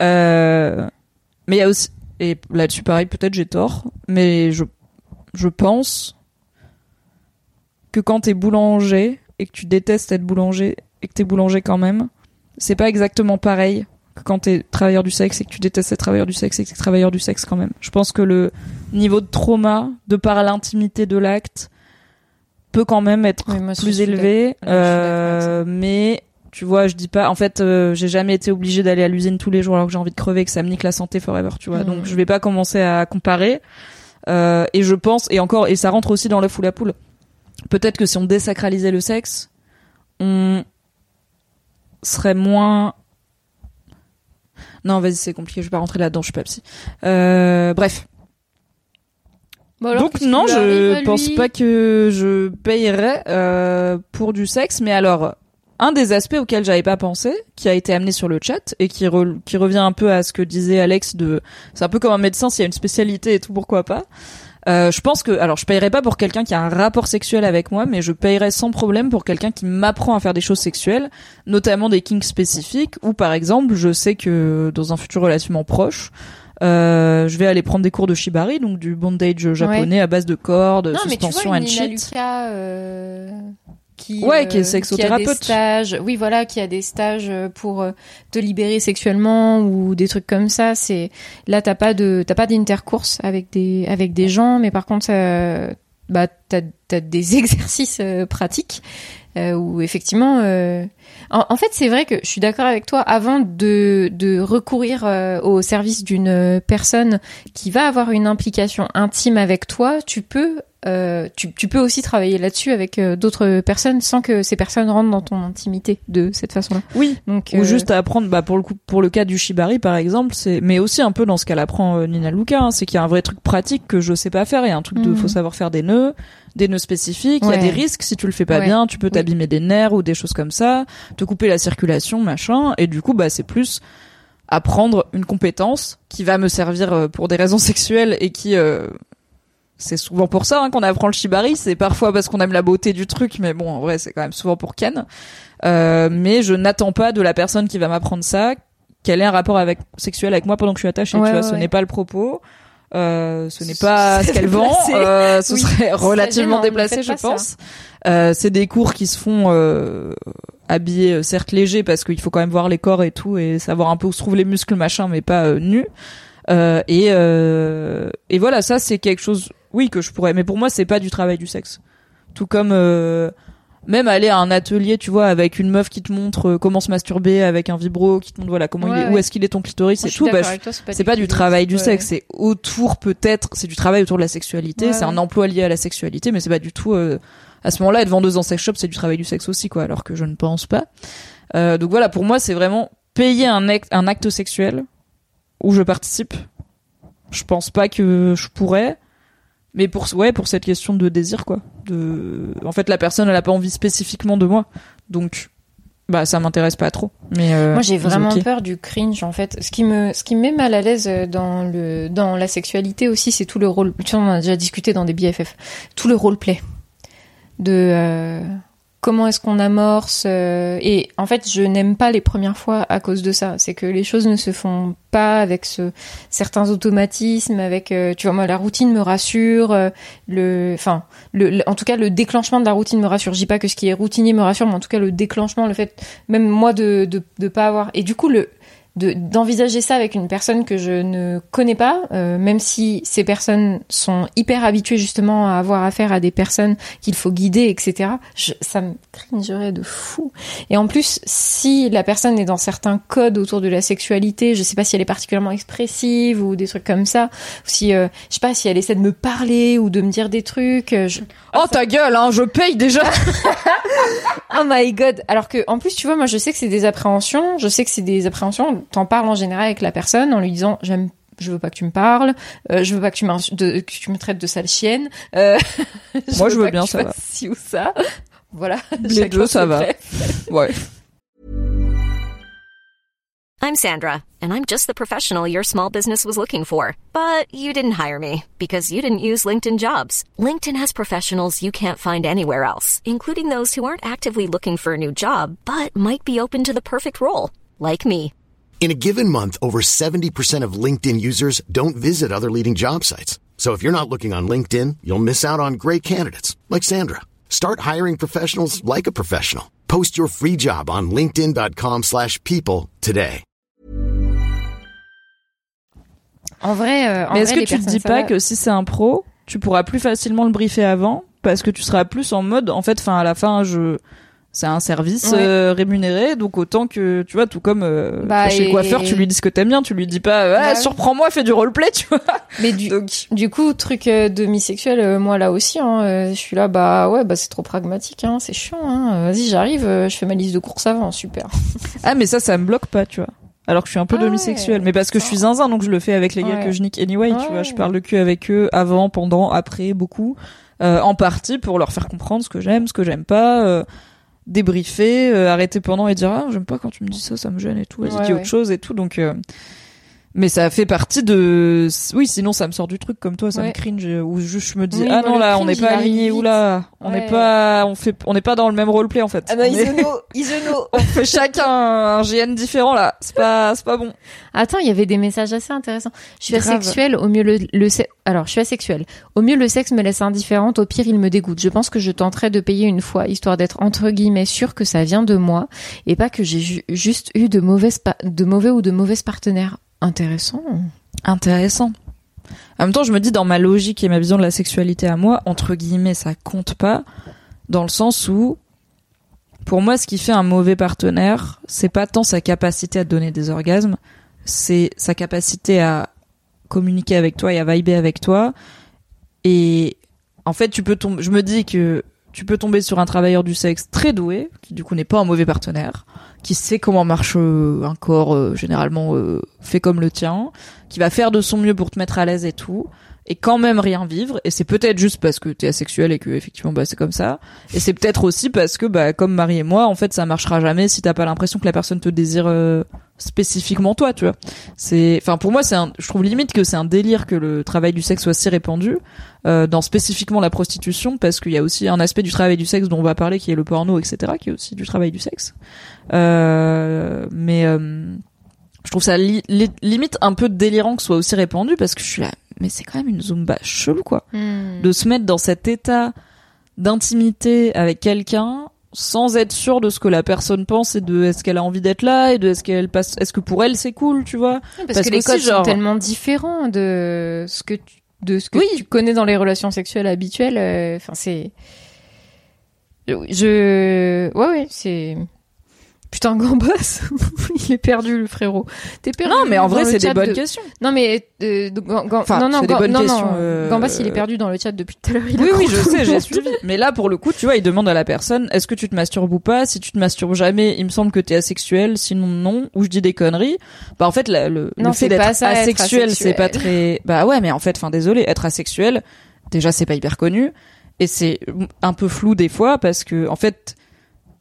Euh, mais il y a aussi, et là-dessus pareil, peut-être j'ai tort, mais je, je pense que quand t'es boulanger et que tu détestes être boulanger et que t'es boulanger quand même, c'est pas exactement pareil que quand t'es travailleur du sexe et que tu détestes être travailleur du sexe et que t'es travailleur du sexe quand même. Je pense que le niveau de trauma, de par l'intimité de l'acte, peut quand même être moi, plus élevé. Euh, mais tu vois, je dis pas. En fait, euh, j'ai jamais été obligée d'aller à l'usine tous les jours alors que j'ai envie de crever et que ça me nique la santé forever. Tu vois, donc je vais pas commencer à comparer. Euh, et je pense, et encore, et ça rentre aussi dans l'œuf ou la poule. Peut-être que si on désacralisait le sexe, on serait moins. Non, vas-y, c'est compliqué. Je vais pas rentrer là-dedans. Je suis pas psy. Euh, bref. Alors, Donc non, je pense lui pas que je payerais euh, pour du sexe, mais alors un des aspects auxquels j'avais pas pensé, qui a été amené sur le chat et qui qui revient un peu à ce que disait Alex de, c'est un peu comme un médecin s'il y a une spécialité et tout, pourquoi pas. Euh, je pense que, alors, je payerais pas pour quelqu'un qui a un rapport sexuel avec moi, mais je payerais sans problème pour quelqu'un qui m'apprend à faire des choses sexuelles, notamment des kinks spécifiques, ou par exemple, je sais que dans un futur relativement proche, euh, je vais aller prendre des cours de shibari, donc du bondage japonais à base de cordes, non, suspension mais and tu vois, shit. Lucas, euh, qui, Ouais, qui est euh, sexothérapeute. Qui a des stages, oui, voilà, qui a des stages pour euh, te libérer sexuellement ou des trucs comme ça. C'est là, t'as pas de, t'as pas d'intercourse avec des, avec des gens, mais par contre, euh, bah, t'as, t'as des exercices euh, pratiques euh, où effectivement. Euh, En, en fait, c'est vrai que je suis d'accord avec toi. Avant de, de recourir euh, au service d'une personne qui va avoir une implication intime avec toi, tu peux euh, tu, tu peux aussi travailler là-dessus avec euh, d'autres personnes sans que ces personnes rentrent dans ton intimité de cette façon-là. Oui. Donc Ou euh, juste à apprendre, bah pour le coup, pour le cas du shibari par exemple, c'est, mais aussi un peu dans ce qu'elle apprend euh, Nina Luca, hein, c'est qu'il y a un vrai truc pratique que je sais pas faire. Il y a un truc de, Mhm. faut savoir faire des nœuds, des nœuds spécifiques. Il y a des risques si tu le fais pas Ouais. bien, tu peux Oui. t'abîmer des nerfs ou des choses comme ça, te couper la circulation, machin. Et du coup, bah c'est plus apprendre une compétence qui va me servir euh, pour des raisons sexuelles et qui euh, c'est souvent pour ça hein, qu'on apprend le shibari. C'est parfois parce qu'on aime la beauté du truc, mais bon, en vrai, c'est quand même souvent pour Ken. Euh, mais je n'attends pas de la personne qui va m'apprendre ça qu'elle ait un rapport avec sexuel avec moi pendant que je suis attachée. Ouais, tu vois, ouais, ce n'est pas le propos. Euh, ce n'est pas ce qu'elle vend. Euh, ce Oui, serait relativement gênant, déplacé, je pense. Euh, c'est des cours qui se font habillés, euh, certes légers, parce qu'il faut quand même voir les corps et tout et savoir un peu où se trouvent les muscles, machin, mais pas euh, nus. Euh, et euh, et voilà, ça c'est quelque chose, oui, que je pourrais. Mais pour moi, c'est pas du travail du sexe. Tout comme euh, même aller à un atelier, tu vois, avec une meuf qui te montre comment se masturber, avec un vibro qui te montre voilà comment il est, ouais. où est-ce qu'il est ton clitoris, c'est tout. Bah, c'est pas du travail du ouais. sexe, c'est autour peut-être, c'est du travail autour de la sexualité, c'est un emploi lié à la sexualité, mais c'est pas du tout. euh, à ce moment-là, être vendeuse en sex shop, c'est du travail du sexe aussi, quoi. Alors que je ne pense pas. Euh, donc voilà, pour moi, c'est vraiment payer un acte, un acte sexuel où je participe. Je pense pas que je pourrais, mais pour ouais, pour cette question de désir, quoi. De, en fait, la personne, elle a pas envie spécifiquement de moi, donc bah ça m'intéresse pas trop. Mais euh, Moi, j'ai vraiment peur du cringe, en fait. Ce qui me, ce qui me met mal à l'aise euh, dans le, dans la sexualité aussi, c'est tout le rôle. Tu vois, on a déjà discuté dans des BFF. Tout le roleplay. De, euh, comment est-ce qu'on amorce, euh, et en fait, je n'aime pas les premières fois à cause de ça. C'est que les choses ne se font pas avec ce, certains automatismes, avec, euh, tu vois, moi, la routine me rassure, euh, le, enfin, en tout cas, le déclenchement de la routine me rassure. Je dis pas que ce qui est routinier me rassure, mais en tout cas, le déclenchement, le fait, même moi, de, de, de pas avoir, et du coup, le, de d'envisager ça avec une personne que je ne connais pas, euh, même si ces personnes sont hyper habituées justement à avoir affaire à des personnes qu'il faut guider, etc. Je, ça me cringerait de fou. Et en plus, si la personne est dans certains codes autour de la sexualité, je sais pas si elle est particulièrement expressive ou des trucs comme ça, ou si euh, je sais pas si elle essaie de me parler ou de me dire des trucs. euh, je- Oh ta gueule, hein, je paye déjà. Oh my god. Alors que, en plus, tu vois, moi, je sais que c'est des appréhensions. Je sais que c'est des appréhensions. T'en parles en général avec la personne en lui disant, j'aime, je veux pas que tu me parles, euh, je veux pas que tu, m'insu- de- que tu me traites de sale chienne. euh, Moi, je veux pas que bien, tu ça fasses ci ou ça. Voilà. Les deux, ça va. Ouais. I'm Sandra, and I'm just the professional your small business was looking for. But you didn't hire me because you didn't use LinkedIn jobs. LinkedIn has professionals you can't find anywhere else, including those who aren't actively looking for a new job but might be open to the perfect role, like me. In a given month, over 70% of LinkedIn users don't visit other leading job sites. So if you're not looking on LinkedIn, you'll miss out on great candidates like Sandra. Start hiring professionals like a professional. Post your free job on linkedin.com/people slash people today. En vrai, euh, en Mais est-ce que tu te dis pas va. que si c'est un pro, tu pourras plus facilement le briefer avant parce que tu seras plus en mode en fait fin à la fin je c'est un service Ouais. euh, rémunéré donc autant que tu vois tout comme euh, Bah, chez le et- coiffeur tu lui dis ce que t'aimes bien tu lui dis pas euh, ah, Bah, surprends-moi fais du roleplay tu vois Mais du, donc du coup, truc euh, demi-sexuel, euh, moi là aussi, hein, euh, je suis là, bah ouais, bah c'est trop pragmatique, hein, c'est chiant, hein. Vas-y, j'arrive, euh, je fais ma liste de courses avant, super. ah mais ça ça me bloque pas tu vois alors que je suis un peu Ah demisexuel ouais, mais parce que je suis zinzin donc je le fais avec les gars Ouais. que je nique anyway tu Ouais. vois je parle de cul avec eux avant pendant après beaucoup euh, en partie pour leur faire comprendre ce que j'aime ce que j'aime pas euh, débriefer, euh, arrêter pendant et dire ah j'aime pas quand tu me dis ça, ça me gêne et tout, vas-y Ouais, dis ouais. autre chose et tout. Donc, euh, mais ça fait partie de, oui sinon ça me sort du truc comme toi, ça Ouais. me cringe ou juste je me dis Oui, ah non là on n'est pas aligné ou là on n'est Ouais. pas on fait on n'est pas dans le même roleplay en fait. Ah non, on, est- Isono, Isono. on fait chacun un GN différent là, c'est pas c'est pas bon. Attends, il y avait des messages assez intéressants. Je suis Grave. asexuelle, au mieux le, le se- alors je suis asexuelle. Au mieux le sexe me laisse indifférente, au pire il me dégoûte. Je pense que je tenterai de payer une fois, histoire d'être entre guillemets sûre que ça vient de moi et pas que j'ai ju- juste eu de mauvaises pa- de mauvais ou de mauvaises partenaires. Intéressant. Intéressant. En même temps, je me dis dans ma logique et ma vision de la sexualité à moi, entre guillemets, ça compte pas dans le sens où pour moi, ce qui fait un mauvais partenaire, c'est pas tant sa capacité à donner des orgasmes, c'est sa capacité à communiquer avec toi et à vibrer avec toi. Et en fait, tu peux tomber. Je me dis que tu peux tomber sur un travailleur du sexe très doué, qui du coup n'est pas un mauvais partenaire, qui sait comment marche euh, un corps euh, généralement euh, fait comme le tien, qui va faire de son mieux pour te mettre à l'aise et tout, et quand même rien vivre. Et c'est peut-être juste parce que t'es asexuel et que effectivement bah c'est comme ça. Et c'est peut-être aussi parce que bah comme Marie et moi, en fait, ça marchera jamais si t'as pas l'impression que la personne te désire euh, spécifiquement toi, tu vois. C'est, enfin pour moi c'est un, je trouve limite que c'est un délire que le travail du sexe soit si répandu euh, dans spécifiquement la prostitution parce qu'il y a aussi un aspect du travail du sexe dont on va parler qui est le porno, etc., qui est aussi du travail du sexe. Euh, mais euh, je trouve ça li- li- limite un peu délirant que ce soit aussi répandu parce que je suis là, mais c'est quand même une zumba chelou quoi, de se mettre dans cet état d'intimité avec quelqu'un sans être sûr de ce que la personne pense et de est-ce qu'elle a envie d'être là et de est-ce qu'elle passe est-ce que pour elle c'est cool tu vois? Parce, Parce que les codes genre- sont tellement différents de ce que tu, de ce que Oui. tu connais dans les relations sexuelles habituelles. euh, Enfin, c'est. Je. Ouais, ouais, c'est. Putain, Gambas, il est perdu, le frérot. T'es perdu. non mais en vrai c'est des bonnes de- questions Non, mais. euh, Enfin, non, non, c'est des Gam- bonnes non, questions, euh, Gambas, il est perdu dans le chat depuis tout à l'heure. Oui, oui, je sais, j'ai suivi. Mais là, pour le coup, tu vois, il demande à la personne, est-ce que tu te masturbes ou pas? Si tu te masturbes jamais, il me semble que t'es asexuel, sinon non, ou je dis des conneries. Bah, en fait, la- le, Non, le fait c'est pas d'être ça, être asexuel, c'est pas asexuel. très, bah ouais, mais en fait, enfin, désolé, être asexuel, déjà, c'est pas hyper connu. Et c'est un peu flou des fois parce que, en fait,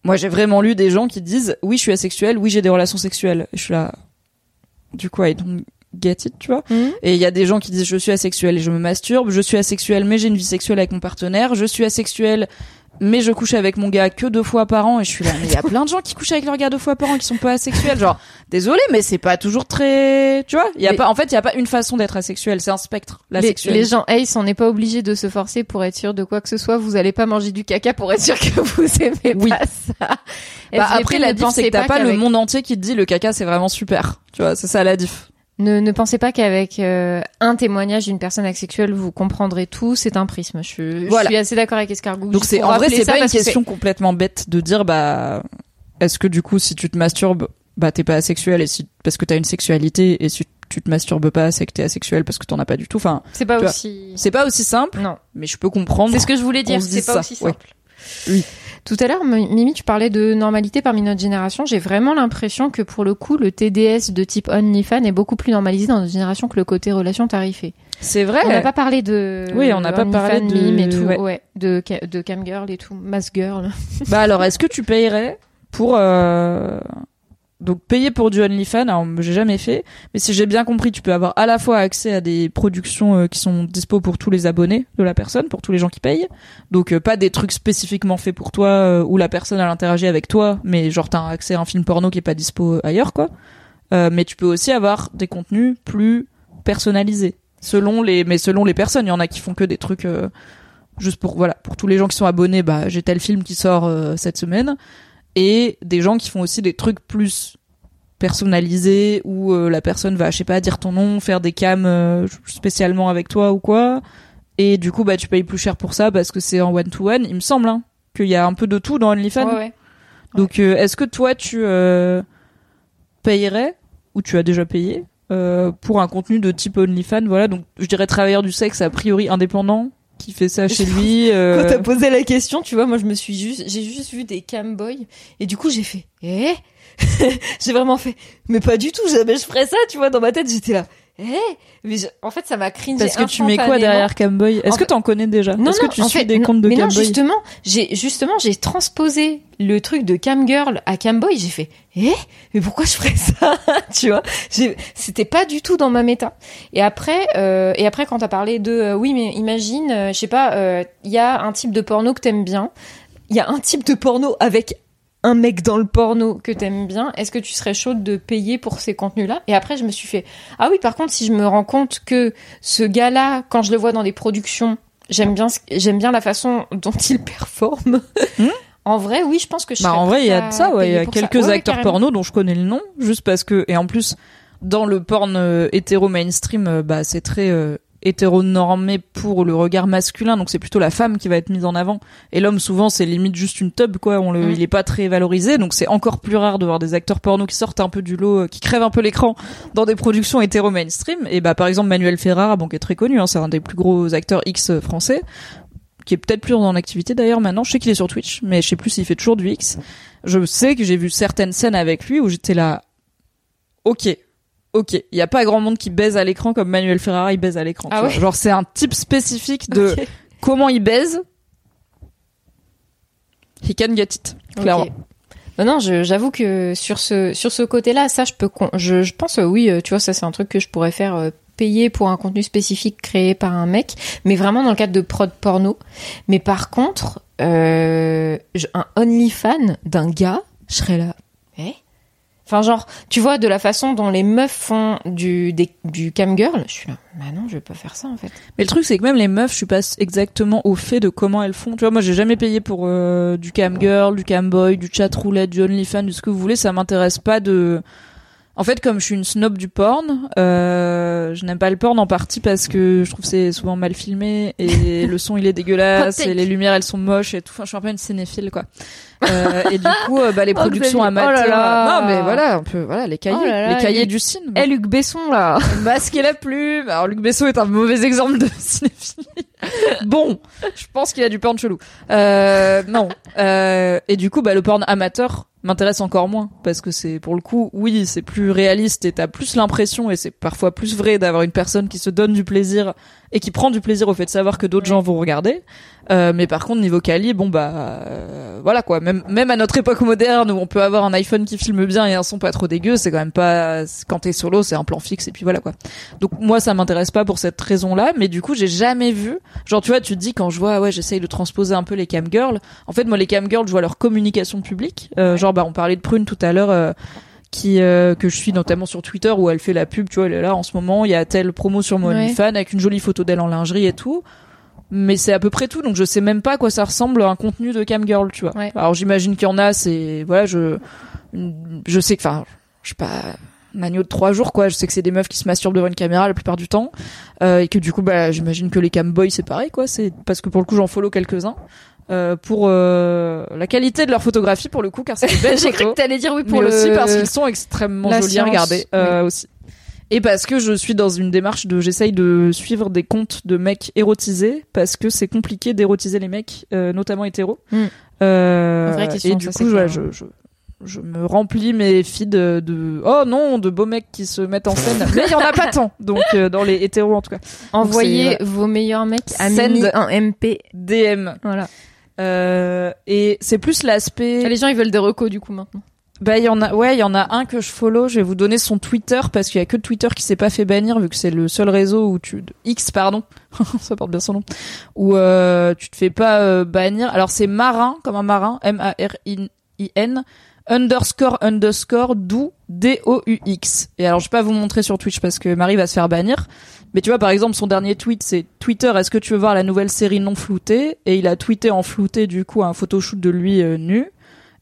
moi, j'ai vraiment lu des gens qui disent, oui, je suis asexuel, oui, j'ai des relations sexuelles. Et je suis là, du coup, I don't get it, tu vois. Mhm. Et il y a des gens qui disent je suis asexuel et je me masturbe, je suis asexuel mais j'ai une vie sexuelle avec mon partenaire, je suis asexuel mais je couche avec mon gars que deux fois par an et je suis là mais il y a plein de gens qui couchent avec leur gars deux fois par an qui sont pas asexuels genre désolé mais c'est pas toujours très tu vois il y a pas en fait il y a pas une façon d'être asexuel c'est un spectre la Les, les gens Ace, on n'est pas obligé de se forcer pour être sûr de quoi que ce soit. Vous allez pas manger du caca pour être sûr que vous aimez Oui. pas ça. bah, après la diff c'est que t'as pas, le qu'avec- monde entier qui te dit le caca c'est vraiment super tu vois c'est ça la diff Ne, ne pensez pas qu'avec euh, un témoignage d'une personne asexuelle, vous comprendrez tout. C'est un prisme. Je, je Voilà. suis assez d'accord avec Escargot. donc c'est en vrai c'est pas une que question complètement bête de dire bah est-ce que du coup si tu te masturbes bah t'es pas asexuel et si parce que t'as une sexualité et si tu te masturbes pas c'est que t'es asexuel parce que t'en as pas du tout enfin C'est pas aussi. c'est pas aussi simple Non, mais je peux comprendre c'est ce que je voulais dire. C'est pas ça, aussi ouais. simple. Oui. Tout à l'heure, Mimi, tu parlais de normalité parmi notre génération. J'ai vraiment l'impression que pour le coup, le TDS de type OnlyFans est beaucoup plus normalisé dans notre génération que le côté relation tarifée. c'est vrai On n'a pas parlé de Oui, on n'a pas parlé de- mime et tout, ouais. ouais, de ca- de camgirl et tout, mass girl. bah alors est-ce que tu payerais pour euh... donc payer pour du OnlyFans alors j'ai jamais fait. Mais si j'ai bien compris tu peux avoir à la fois accès à des productions euh, qui sont dispo pour tous les abonnés de la personne pour tous les gens qui payent. Donc euh, pas des trucs spécifiquement faits pour toi euh, où la personne elle interagit avec toi mais genre t'as accès à un film porno qui est pas dispo ailleurs quoi. Mais tu peux aussi avoir des contenus plus personnalisés. Selon les mais selon les personnes il y en a qui font que des trucs juste pour voilà pour tous les gens qui sont abonnés bah j'ai tel film qui sort cette semaine et des gens qui font aussi des trucs plus personnalisés où euh, la personne va je sais pas dire ton nom faire des cams euh, spécialement avec toi ou quoi. Et du coup bah tu payes plus cher pour ça parce que c'est en one to one il me semble hein, qu'il y a un peu de tout dans OnlyFans. Ouais, ouais. donc euh, est-ce que toi tu payerais ou tu as déjà payé pour un contenu de type OnlyFans? Voilà donc je dirais travailleur du sexe a priori indépendant qui fait ça chez lui euh, Quand t'as posé la question, tu vois, moi je me suis juste, j'ai juste vu des camboys. Et du coup j'ai fait, eh? J'ai vraiment fait, mais pas du tout, jamais je ferais ça, tu vois, dans ma tête j'étais là, eh mais je- en fait ça m'a cringé Parce que tu mets quoi derrière Camboy? Est-ce En que t'en connais déjà? Non, Est-ce non, que tu suis fait, des non, comptes de mais non, Camboy? justement, j'ai justement j'ai transposé le truc de Camgirl à Camboy. J'ai fait, eh, mais pourquoi je ferais ça Tu vois, j'ai- c'était pas du tout dans ma méta. Et après, euh, et après quand t'as parlé de, euh, oui, mais imagine, euh, je sais pas, euh, il y a un type de porno que t'aimes bien, il y a un type de porno avec un mec dans le porno que t'aimes bien, est-ce que tu serais chaude de payer pour ces contenus-là? Et après, je me suis fait, ah oui, par contre, si je me rends compte que ce gars-là, quand je le vois dans des productions, j'aime bien, ce- j'aime bien la façon dont il performe. Hmm? En vrai, oui, je pense que je Bah en vrai, il y a de ça, ouais. Il y a quelques Ouais, acteurs carrément. porno dont je connais le nom, juste parce que et en plus dans le porn euh, hétéro mainstream, euh, bah c'est très euh, hétéronormé pour le regard masculin, donc c'est plutôt la femme qui va être mise en avant. Et l'homme souvent c'est limite juste une tub quoi. On le, Mm. il est pas très valorisé, donc c'est encore plus rare de voir des acteurs porno qui sortent un peu du lot, euh, qui crèvent un peu l'écran dans des productions hétéro mainstream. Et bah par exemple Manuel Ferrara, bon qui est très connu, hein, c'est un des plus gros acteurs X français qui est peut-être plus en activité d'ailleurs maintenant. Je sais qu'il est sur Twitch, mais je sais plus s'il fait toujours du X. Je sais que j'ai vu certaines scènes avec lui où j'étais là, ok, ok, il y a pas grand monde qui baise à l'écran comme Manuel Ferrara il baise à l'écran. Ah ouais Genre c'est un type spécifique de comment il baise. He can get it, clairement. Ok. Non, j'avoue que sur ce sur ce côté-là, ça, je peux, je, je pense, oui, euh, tu vois, ça, c'est un truc que je pourrais faire euh, payer pour un contenu spécifique créé par un mec, mais vraiment dans le cadre de prod porno. Mais par contre, euh, un OnlyFan d'un gars, je serais là. Eh? Enfin, genre, tu vois, de la façon dont les meufs font du, des- du camgirl, je suis là, bah non, je vais pas faire ça, en fait. Mais le truc c'est que même les meufs, je suis pas exactement au fait de comment elles font. Tu vois, moi j'ai jamais payé pour euh, du cam girl, du cam boy, du chat roulette, du OnlyFans, du ce que vous voulez. Ça m'intéresse pas de. En fait, comme je suis une snob du porn, euh, je n'aime pas le porn en partie parce que je trouve que c'est souvent mal filmé et le son il est dégueulasse et les lumières elles sont moches et tout. Enfin, je suis un peu une cinéphile quoi. Euh, et du coup, euh, bah, les Oh, productions. Oh là là. Non mais voilà, un peu voilà les cahiers, Oh là les cahiers du cinéma. Eh, Luc Besson, là Masque et la plume. Alors Luc Besson est un mauvais exemple de cinéphilie. bon, je pense qu'il a du porn chelou. Euh, non. Euh, et du coup, bah, le porn amateur m'intéresse encore moins parce que c'est pour le coup, oui, c'est plus réaliste et t'as plus l'impression et c'est parfois plus vrai d'avoir une personne qui se donne du plaisir et qui prend du plaisir au fait de savoir que d'autres Ouais. gens vont regarder. Euh, mais par contre, niveau quali, bon bah euh, voilà quoi. Même même à notre époque moderne où on peut avoir un iPhone qui filme bien et un son pas trop dégueu, c'est quand même pas quand t'es solo, c'est un plan fixe et puis voilà quoi. Donc moi ça m'intéresse pas pour cette raison-là, mais du coup j'ai jamais vu. Genre tu vois, tu te dis quand je vois ouais j'essaye de transposer un peu les cam girls. En fait moi les cam girls je vois leur communication publique. Euh, Genre bah on parlait de Prune tout à l'heure. Qui euh, que je suis notamment sur Twitter où elle fait la pub, tu vois, elle est là en ce moment, il y a telle promo sur mon Ouais. Avec une jolie photo d'elle en lingerie et tout. Mais c'est à peu près tout, donc je sais même pas à quoi ça ressemble un contenu de cam girl, tu vois. Ouais. Alors j'imagine qu'il y en a, c'est voilà, je je sais que, enfin, je sais pas, un agneau de trois jours, quoi. Je sais que c'est des meufs qui se masturbent devant une caméra la plupart du temps, euh, et que du coup, bah, j'imagine que les cam boys c'est pareil, quoi. C'est parce que pour le coup, j'en follow quelques-uns. Euh, pour euh, la qualité de leur photographie pour le coup car c'est J'ai cru que t'allais dire oui pour mais le... aussi parce qu'ils sont extrêmement la jolis à science, regarder euh, aussi. Et parce que je suis dans une démarche de j'essaye de suivre des comptes de mecs érotisés parce que c'est compliqué d'érotiser les mecs, euh, notamment hétéros. Mm. Euh, Vraie question, et du ça, coup, voilà, clair. je, je je me remplis mes feeds de, de oh non de beaux mecs qui se mettent en scène mais il y en a pas tant donc euh, dans les hétéros en tout cas Envoyez vos meilleurs mecs à Send. Mimi en MP. DM Voilà. Euh, et c'est plus l'aspect Les gens, ils veulent des recos, du coup, maintenant. Bah il y en a ouais, il y en a un que je follow, je vais vous donner son Twitter parce qu'il y a que Twitter qui s'est pas fait bannir vu que c'est le seul réseau où tu X pardon, ça porte bien son nom. Où euh, tu te fais pas euh, bannir. Alors c'est marin comme un marin, M A R I N underscore underscore dou D O U X. Et alors je vais pas vous montrer sur Twitch parce que Marie va se faire bannir. Mais tu vois par exemple son dernier tweet c'est Twitter est-ce que tu veux voir la nouvelle série non floutée? Et il a tweeté en flouté du coup un photoshoot de lui euh, nu.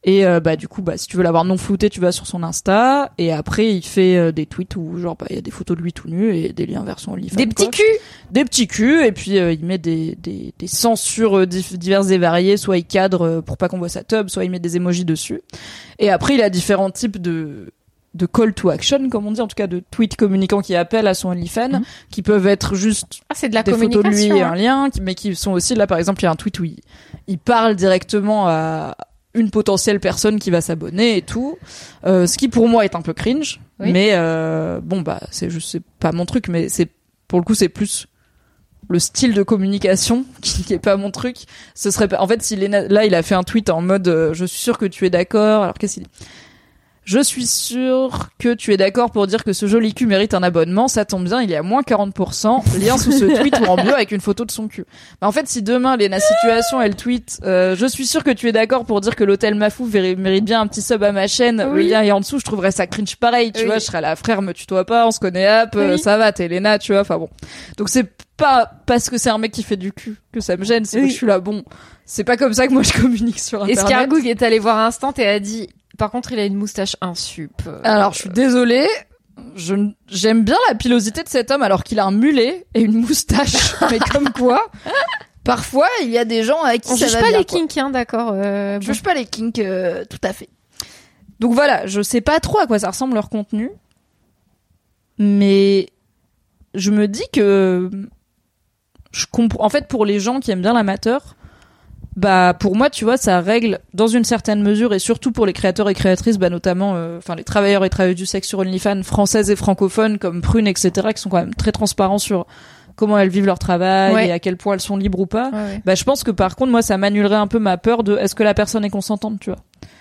Et euh, bah du coup bah si tu veux l'avoir non flouté, tu vas sur son Insta et après il fait euh, des tweets où genre bah il y a des photos de lui tout nu et des liens vers son OnlyFans. Des petits culs des petits culs et puis euh, il met des des, des censures euh, diverses et variées, soit il cadre pour pas qu'on voit sa tub, soit il met des emojis dessus. Et après il a différents types de de call to action comme on dit en tout cas de tweets communicants qui appellent à son OnlyFans Mhm. qui peuvent être juste Ah, c'est de la des photos de lui et hein. un lien, qui- mais qui sont aussi là par exemple il y a un tweet où il, il parle directement à une potentielle personne qui va s'abonner et tout, euh, ce qui pour moi est un peu cringe Oui. Mais euh, bon, bah, c'est juste c'est pas mon truc, mais c'est pour le coup, c'est plus le style de communication qui, qui est pas mon truc. Ce serait pas. En fait, si Léna- là, il a fait un tweet en mode, euh, je suis sûr que tu es d'accord. Alors qu'est-ce qu'il dit? Je suis sûr que tu es d'accord pour dire que ce joli cul mérite un abonnement. Ça tombe bien, il est à moins 40%. Lien sous ce tweet ou en bio avec une photo de son cul. Bah, en fait, si demain, Léna Situation, elle tweet euh, Je suis sûr que tu es d'accord pour dire que l'hôtel Mafou mérite bien un petit sub à ma chaîne. Le Oui. lien est en dessous. Je trouverais ça cringe pareil. Tu Oui. vois, je serais là, frère, me tutoie pas, on se connaît, hop, euh, Oui. ça va, t'es Léna, tu vois. Enfin bon. Donc c'est pas parce que c'est un mec qui fait du cul que ça me gêne. C'est que Oui. je suis là, bon. C'est pas comme ça que moi je communique sur Internet. Escargoug est allé voir Instant et a dit par contre il a une moustache insup. Euh, Alors, je suis désolée. Je j'aime bien la pilosité de cet homme alors qu'il a un mulet et une moustache. Mais comme quoi, parfois il y a des gens à qui on ça juge va pas bien, les kinks hein, d'accord. Euh, Je juge pas les kinks, euh, tout à fait. Donc voilà, je sais pas trop à quoi ça ressemble leur contenu, mais je me dis que je comprends. En fait, pour les gens qui aiment bien l'amateur, bah pour moi, tu vois, ça règle dans une certaine mesure et surtout pour les créateurs et créatrices, bah notamment, euh, enfin les travailleurs et travailleuses du sexe sur OnlyFans françaises et francophones comme Prune, etc., qui sont quand même très transparents sur comment elles vivent leur travail Ouais. et à quel point elles sont libres ou pas. ouais, ouais. Bah, je pense que par contre, moi, ça m'annulerait un peu ma peur de est-ce que la personne est consentante, tu vois.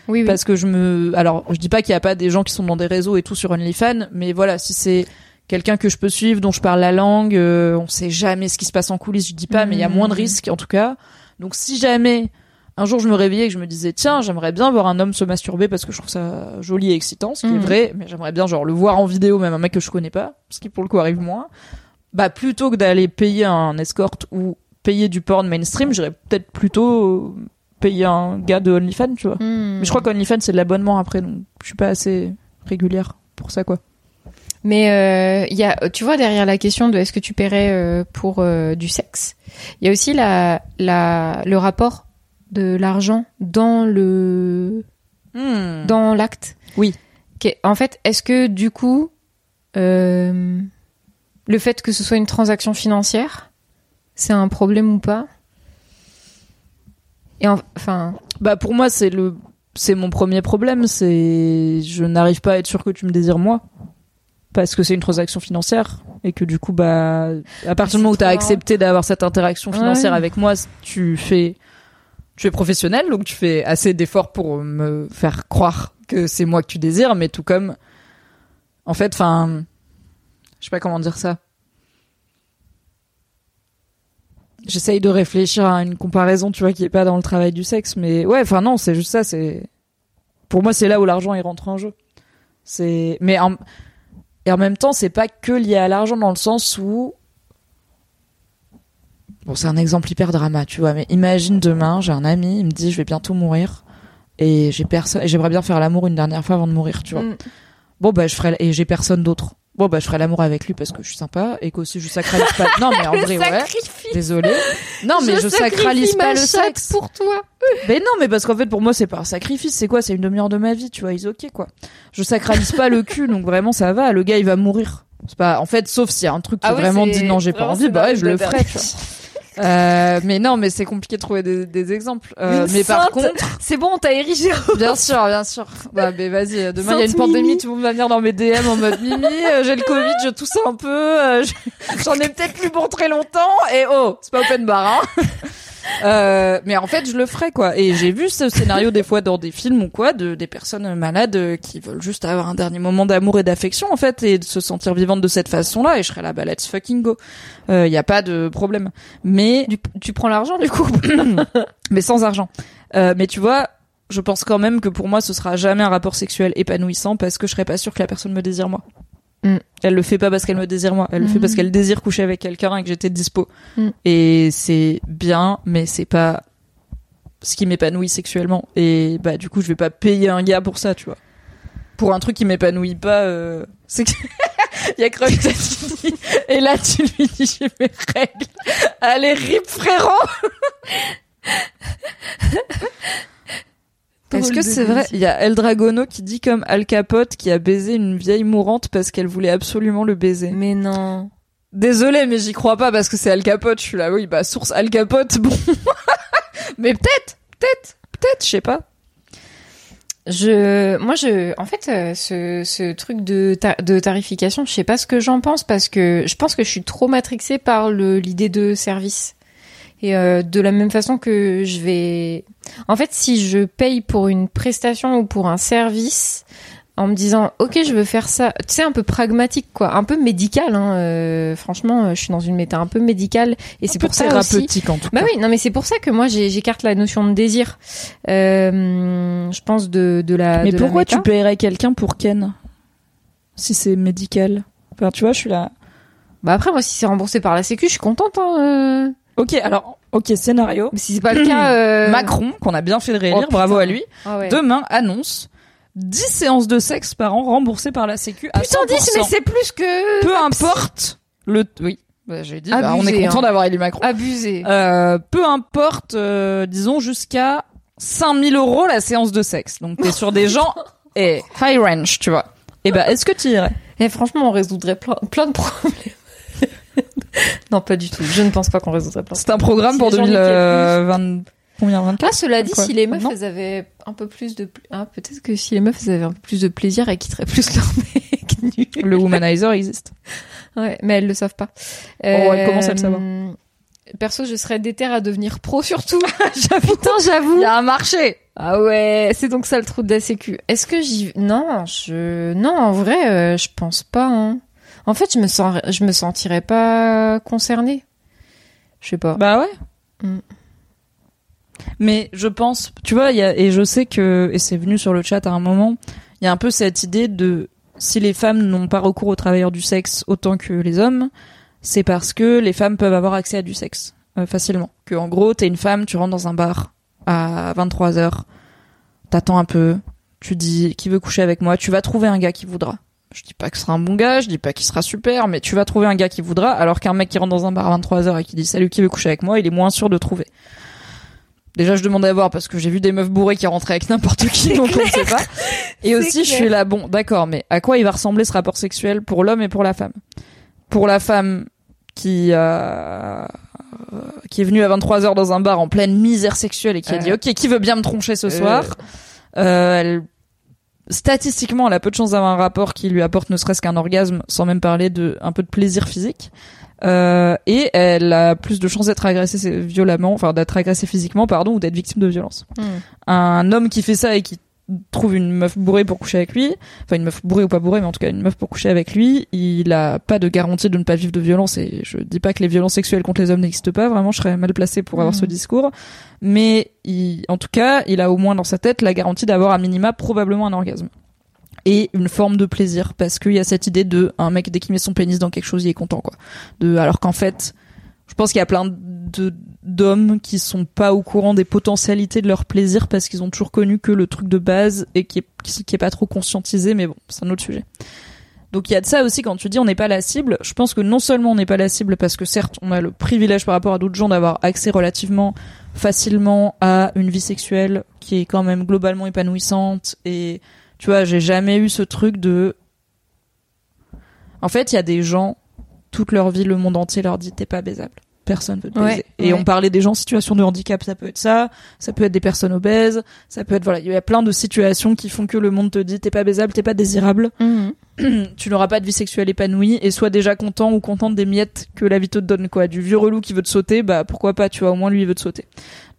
Oui oui. Parce que je me. Alors, je dis pas qu'il y a pas des gens qui sont dans des réseaux et tout sur OnlyFans, mais voilà, si c'est quelqu'un que je peux suivre, dont je parle la langue, euh, on sait jamais ce qui se passe en coulisses, je dis pas, mais il y a moins de Mhm. risques, en tout cas. Donc, si jamais un jour je me réveillais et que je me disais, tiens, j'aimerais bien voir un homme se masturber parce que je trouve ça joli et excitant, ce qui est Mhm. vrai, mais j'aimerais bien, genre, le voir en vidéo, même un mec que je connais pas, ce qui pour le coup arrive moins. Bah, plutôt que d'aller payer un escort ou payer du porn mainstream, j'irais peut-être plutôt payer un gars de OnlyFans, tu vois. Hmm. Mais je crois qu'OnlyFans c'est de l'abonnement après, donc je suis pas assez régulière pour ça quoi. Mais euh, y a, tu vois, derrière la question de est-ce que tu paierais euh, pour euh, du sexe, il y a aussi la, la, le rapport de l'argent dans le dans l'acte. Oui. En fait, est-ce que du coup, le fait que ce soit une transaction financière, c'est un problème ou pas? Et en- enfin, Bah pour moi c'est le c'est mon premier problème, c'est je n'arrive pas à être sûr que tu me désires moi parce que c'est une transaction financière et que du coup bah à partir du moment où tu as accepté d'avoir cette interaction financière Ouais. avec moi, tu fais tu es professionnel donc tu fais assez d'efforts pour me faire croire que c'est moi que tu désires mais tout comme en fait enfin je sais pas comment dire ça. J'essaye de réfléchir à une comparaison, tu vois, qui est pas dans le travail du sexe, mais ouais, enfin non, c'est juste ça, c'est pour moi c'est là où l'argent il rentre en jeu. C'est mais en... et en même temps, c'est pas que lié à l'argent dans le sens où Bon, c'est un exemple hyper drama, tu vois, mais imagine demain, j'ai un ami, il me dit je vais bientôt mourir et j'ai personne et j'aimerais bien faire l'amour une dernière fois avant de mourir, tu vois. Mm. Bon bah je ferai et j'ai personne d'autre. Bon bah je ferai l'amour avec lui parce que je suis sympa et qu'aussi je sacralise pas. Non mais en vrai ouais. Désolé. Non mais je, sacralise sacrifie pas le sexe. pour toi. Mais non mais parce qu'en fait pour moi c'est pas un sacrifice, c'est quoi? C'est une demi-heure de ma vie, tu vois, ils ok quoi. Je sacralise pas le cul donc vraiment ça va, le gars il va mourir. C'est pas en fait sauf s'il y a un truc qui Ah vraiment dit non, j'ai pas envie, bah ouais, je le ferai, tu vois. Euh, mais non, mais c'est compliqué de trouver des, des exemples. Euh, mais par contre, C'est bon, on t'a érigé. Bien sûr, bien sûr. Bah, mais vas-y, demain il y a une pandémie, Mimi. tout le monde va venir dans mes DM en mode Mimi, euh, j'ai le Covid, je tousse un peu, euh, je- j'en ai peut-être plus pour très longtemps, et oh, c'est pas open bar, hein. Euh, mais en fait, je le ferai, quoi. Et j'ai vu ce scénario des fois dans des films ou quoi, de des personnes malades euh, qui veulent juste avoir un dernier moment d'amour et d'affection, en fait, et de se sentir vivante de cette façon-là, et je serais là, bah, let's fucking go. Il y a pas de problème. Mais Du- tu prends l'argent du coup? mais sans argent. Euh, mais tu vois, je pense quand même que pour moi, ce sera jamais un rapport sexuel épanouissant parce que je serais pas sûre que la personne me désire moi. Mm. Elle le fait pas parce qu'elle me désire moi, elle le fait Mm. parce qu'elle désire coucher avec quelqu'un et que j'étais dispo. Mm. Et c'est bien, mais c'est pas ce qui m'épanouit sexuellement. Et bah du coup, je vais pas payer un gars pour ça, tu vois. Pour un truc qui m'épanouit pas, euh... c'est que il y a dit et là tu lui dis j'ai mes règles. Allez rip frérot. Est-ce que c'est vrai Il y a El Dragono qui dit comme Al Capote qui a baisé une vieille mourante parce qu'elle voulait absolument le baiser. Mais non. Désolé, mais j'y crois pas parce que c'est Al Capote. Je suis là, oui, bah source Al Capote, bon. mais peut-être, peut-être, peut-être, je sais pas. Je, moi, je, en fait, euh, ce, ce truc de, ta- de tarification, je sais pas ce que j'en pense parce que je pense que je suis trop matrixée par l'idée de service. Et euh, de la même façon que je vais, en fait, si je paye pour une prestation ou pour un service, en me disant, ok, je veux faire ça, tu sais, un peu pragmatique, quoi, un peu médical. Hein, euh, franchement, je suis dans une méta un peu médicale, et c'est pour ça aussi. thérapeutique en tout Bah cas. oui, non mais c'est pour ça que moi j'écarte la notion de désir. Euh, je pense de de la. Mais de la pourquoi méta. tu paierais quelqu'un pour Ken Si c'est médical? Enfin, tu vois, je suis là. Bah après moi si c'est remboursé par la Sécu, je suis contente. Hein, euh. Ok, alors, ok, scénario. Mais si c'est pas le cas. euh, Macron, qu'on a bien fait de réélire, Oh, bravo à lui, Ah ouais. demain annonce 10 séances de sexe par an remboursées par la Sécu à Putain 100%. 10 mais c'est plus que. Peu importe le... Oui, bah, j'ai dit, bah, on est content hein. d'avoir élu Macron. abusé. Euh, peu importe, euh, disons jusqu'à 5000 euros la séance de sexe. Donc t'es sur des gens et high range, tu vois. Et ben, est-ce que tu irais? Et franchement on résoudrait plein, plein de problèmes. non pas du tout. Je ne pense pas qu'on résoudrait plein. de C'est un programme Si pour les gens niquaient 2020. Combien 24 Ah, cela dit, Quoi si les meufs, elles avaient un peu plus de, ah, peut-être que si les meufs, elles avaient un peu plus de plaisir, elles quitteraient plus leur mec. Le womanizer existe. Ouais, mais elles le savent pas. Oh, elles commencent à le savoir. Perso, je serais déter à devenir pro surtout. Putain, j'avoue. Il y a un marché. Ah ouais, c'est donc ça le trou de la sécu. Est-ce que j'y Non, je non, en vrai, euh, je pense pas hein. En fait, je me sens je me sentirais pas concernée. Je sais pas. Bah ouais. Mm. Mais je pense, tu vois, y a, et je sais que, et c'est venu sur le chat à un moment, il y a un peu cette idée de si les femmes n'ont pas recours aux travailleurs du sexe autant que les hommes, c'est parce que les femmes peuvent avoir accès à du sexe euh, facilement. Que en gros, t'es une femme, tu rentres dans un bar à 23 h t'attends un peu, tu dis qui veut coucher avec moi, tu vas trouver un gars qui voudra. Je dis pas que ce sera un bon gars, je dis pas qu'il sera super, mais tu vas trouver un gars qui voudra, alors qu'un mec qui rentre dans un bar à 23h et qui dit salut qui veut coucher avec moi, il est moins sûr de trouver. Déjà, je demandais à voir parce que j'ai vu des meufs bourrées qui rentraient avec n'importe qui, donc on ne sait pas. Et aussi, je clair. suis là, bon, d'accord, mais à quoi il va ressembler ce rapport sexuel pour l'homme et pour la femme? Pour la femme qui euh, qui est venue à 23 heures dans un bar en pleine misère sexuelle et qui a dit ok, qui veut bien me troncher ce Euh. soir Euh, Elle statistiquement, elle a peu de chances d'avoir un rapport qui lui apporte ne serait-ce qu'un orgasme, sans même parler de un peu de plaisir physique. Euh, et elle a plus de chances d'être agressée violemment, enfin d'être agressée physiquement, pardon, ou d'être victime de violence. Hmm. Un homme qui fait ça et qui trouve une meuf bourrée pour coucher avec lui, enfin une meuf bourrée ou pas bourrée, mais en tout cas une meuf pour coucher avec lui, il a pas de garantie de ne pas vivre de violence. Et je dis pas que les violences sexuelles contre les hommes n'existent pas, vraiment, je serais mal placé pour avoir ce discours. Mais il, en tout cas, il a au moins dans sa tête la garantie d'avoir à minima probablement un orgasme. Et une forme de plaisir. Parce qu'il y a cette idée de un mec dès qu'il met son pénis dans quelque chose il est content quoi. De alors qu'en fait je pense qu'il y a plein de d'hommes qui sont pas au courant des potentialités de leur plaisir parce qu'ils ont toujours connu que le truc de base et qui est qui, est pas trop conscientisé mais bon c'est un autre sujet donc il y a de ça aussi quand tu dis on n'est pas la cible je pense que non seulement on n'est pas la cible parce que certes on a le privilège par rapport à d'autres gens d'avoir accès relativement facilement à une vie sexuelle qui est quand même globalement épanouissante et tu vois, j'ai jamais eu ce truc de. En fait, il y a des gens, toute leur vie, le monde entier leur dit t'es pas baisable. Personne veut te baiser. Ouais, et ouais. on parlait des gens en situation de handicap, ça peut être ça, ça peut être des personnes obèses, ça peut être voilà, il y a plein de situations qui font que le monde te dit t'es pas baisable, t'es pas désirable, Mhm. tu n'auras pas de vie sexuelle épanouie et sois déjà content ou contente des miettes que la vie te donne quoi. Du vieux relou qui veut te sauter, bah pourquoi pas, tu vois, au moins lui il veut te sauter.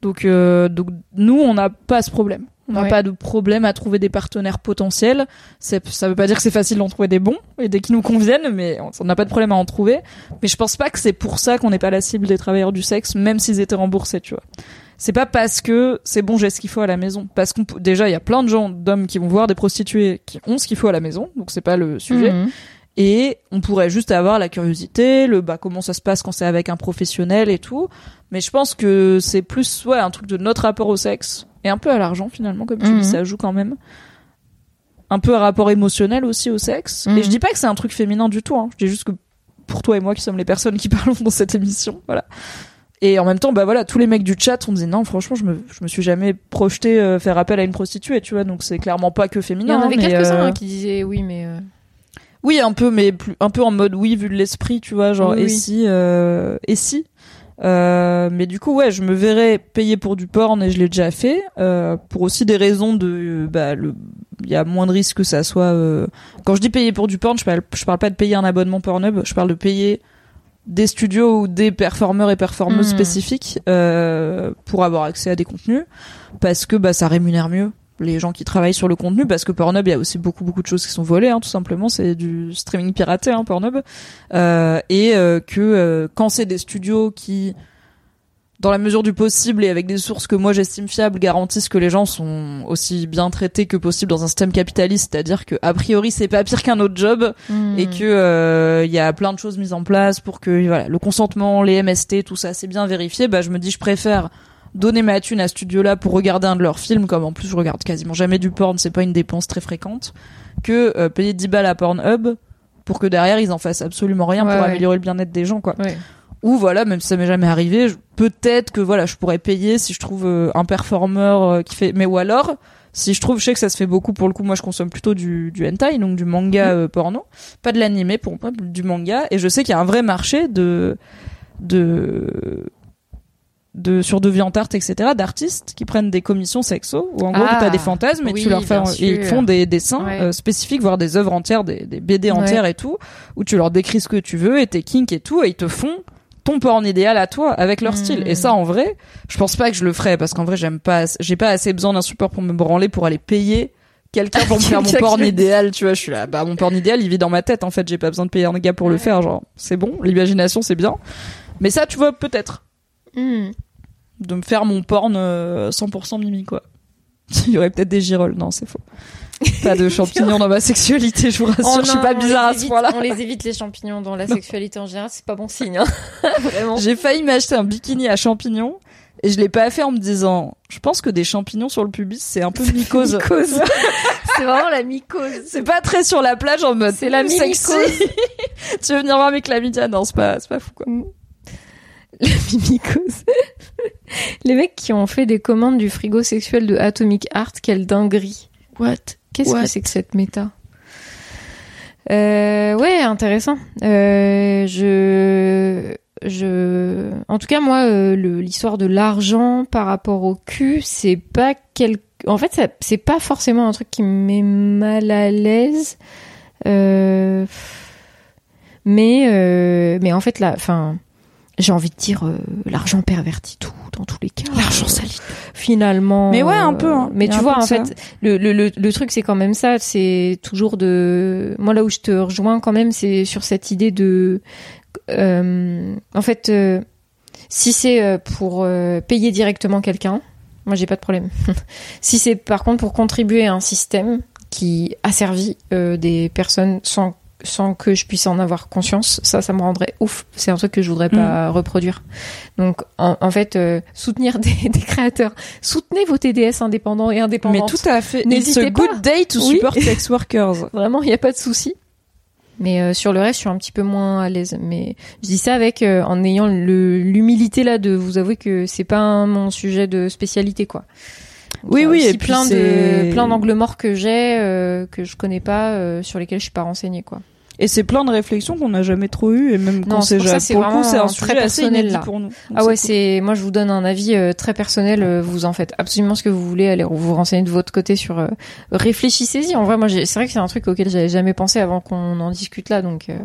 Donc euh, donc nous on n'a pas ce problème. On n'a Ouais. pas de problème à trouver des partenaires potentiels. Ça veut pas dire que c'est facile d'en trouver des bons et des qui nous conviennent, mais on n'a pas de problème à en trouver. Mais je pense pas que c'est pour ça qu'on n'est pas la cible des travailleurs du sexe, même s'ils étaient remboursés, tu vois. C'est pas parce que c'est bon, j'ai ce qu'il faut à la maison. Parce qu'on déjà, il y a plein de gens, d'hommes qui vont voir des prostituées qui ont ce qu'il faut à la maison, donc c'est pas le sujet. Mhm. Et on pourrait juste avoir la curiosité, le bah comment ça se passe quand c'est avec un professionnel et tout. Mais je pense que c'est plus ouais un truc de notre rapport au sexe et un peu à l'argent finalement comme tu Mhm. dis ça joue quand même. Un peu un rapport émotionnel aussi au sexe. Mhm. Et je dis pas que c'est un truc féminin du tout. Hein. Je dis juste que pour toi et moi qui sommes les personnes qui parlons dans cette émission, voilà. Et en même temps, bah voilà, tous les mecs du chat ont dit non, franchement, je me, je me suis jamais projeté euh, faire appel à une prostituée, tu vois. Donc c'est clairement pas que Il y féminin. en avait quelques-uns euh, hein, qui disaient oui, mais euh, oui, un peu, mais plus, un peu en mode oui, vu de l'esprit, tu vois, genre Oui, et oui. si, euh, et si. Euh, mais du coup, ouais, je me verrais payer pour du porn et je l'ai déjà fait. Euh, pour aussi des raisons de, bah, le, il y a moins de risques que ça soit. euh, Quand je dis payer pour du porn, je parle, je parle pas de payer un abonnement Pornhub, je parle de payer des studios ou des performeurs et performeuses Mhm. spécifiques euh, pour avoir accès à des contenus, parce que bah ça rémunère mieux les gens qui travaillent sur le contenu parce que Pornhub il y a aussi beaucoup beaucoup de choses qui sont volées hein, tout simplement c'est du streaming piraté hein, Pornhub euh, et euh, que euh, quand c'est des studios qui dans la mesure du possible et avec des sources que moi j'estime fiables garantissent que les gens sont aussi bien traités que possible dans un système capitaliste c'est-à-dire que a priori c'est pas pire qu'un autre job Hmm. et que euh, il y a plein de choses mises en place pour que voilà le consentement les MST tout ça c'est bien vérifié bah je me dis je préfère donner ma thune à ce studio là pour regarder un de leurs films comme en plus je regarde quasiment jamais du porn c'est pas une dépense très fréquente que euh, payer 10 balles à Pornhub pour que derrière ils en fassent absolument rien Ouais, pour ouais. améliorer le bien-être des gens quoi Ouais. ou voilà même si ça m'est jamais arrivé peut-être que voilà je pourrais payer si je trouve euh, un performeur euh, qui fait mais ou alors si je trouve je sais que ça se fait beaucoup pour le coup moi je consomme plutôt du du hentai donc du manga euh, porno pas de l'animé pour moi du manga et je sais qu'il y a un vrai marché de de de sur DeviantArt etc d'artistes qui prennent des commissions sexo où en gros Ah, t'as des fantasmes et oui, tu leur fais et ils font des dessins Ouais. euh, spécifiques voire des œuvres entières des, des BD Ouais. entières et tout où tu leur décris ce que tu veux et tes kinks et tout et ils te font ton porn idéal à toi avec leur style. Et ça en vrai je pense pas que je le ferais parce qu'en vrai j'aime pas j'ai pas assez besoin d'un support pour me branler pour aller payer quelqu'un pour me faire mon porn idéal tu vois je suis là bah mon porn idéal il vit dans ma tête en fait j'ai pas besoin de payer un gars pour le faire genre c'est bon l'imagination c'est bien. Mais ça tu vois peut-être Hmm. de me faire mon porn euh, 100% mimi quoi il y aurait peut-être des girolles non c'est faux pas de champignons dans ma sexualité je vous rassure Oh je suis pas bizarre à ce évite- point là On les évite les champignons dans la sexualité en général, c'est pas bon signe. Hein. Vraiment. J'ai failli m'acheter un bikini à champignons et je l'ai pas fait en me disant je pense que des champignons sur le pubis c'est un peu mycose. Mycose. c'est vraiment la mycose. c'est pas très sur la plage en mode C'est la sexy. mimicose. tu veux venir voir mes chlamydia non c'est pas c'est pas fou quoi. La mimicose. Les mecs qui ont fait des commandes du frigo sexuel de Atomic Art, quelle dinguerie. What? Qu'est-ce What? que c'est que cette méta? Euh, Ouais, intéressant. Euh, je, je, en tout cas moi, euh, l'histoire de l'argent par rapport au cul, c'est pas quel, en fait, c'est pas forcément un truc qui me met mal à l'aise. Mais, mais en fait là, enfin j'ai envie de dire euh, l'argent pervertit tout dans tous les cas. L'argent Euh, salit. Finalement. Mais ouais, un peu, hein. Mais tu vois, en fait, le, le, le, le truc c'est quand même ça. C'est toujours de. Moi là où je te rejoins quand même, c'est sur cette idée de. euh, en fait, euh, si c'est euh, pour euh, payer directement quelqu'un, moi j'ai pas de problème. si c'est par contre pour contribuer à un système qui asservit euh, des personnes sans sans que je puisse en avoir conscience, ça, ça me rendrait ouf. C'est un truc que je voudrais pas reproduire. Donc, en, en fait, euh, soutenir des, des créateurs, soutenez vos TDS indépendants et Mais indépendantes. tout à fait. N'hésitez a good pas. day to Oui. support sex workers. Vraiment, il n'y a pas de souci. Mais euh, sur le reste, je suis un petit peu moins à l'aise. Mais je dis ça avec euh, en ayant l'humilité là de vous avouer que c'est pas un- mon sujet de spécialité quoi. Donc, Oui, oui, et puis plein de plein d'angles morts que j'ai euh, que je connais pas euh, sur lesquels je suis pas renseignée quoi. Et c'est plein de réflexions qu'on n'a jamais trop eues et même qu'on c'est sait jamais. c'est Pour le coup, vraiment c'est un très sujet assez personnel, inédit là. pour nous. Ah ouais, c'est moi je vous donne un avis euh, très personnel. euh, vous en faites absolument ce que vous voulez. Allez vous renseigner de votre côté sur. euh, réfléchissez-y. En vrai, moi j'ai- c'est vrai que c'est un truc auquel j'avais jamais pensé avant qu'on en discute là. Donc euh,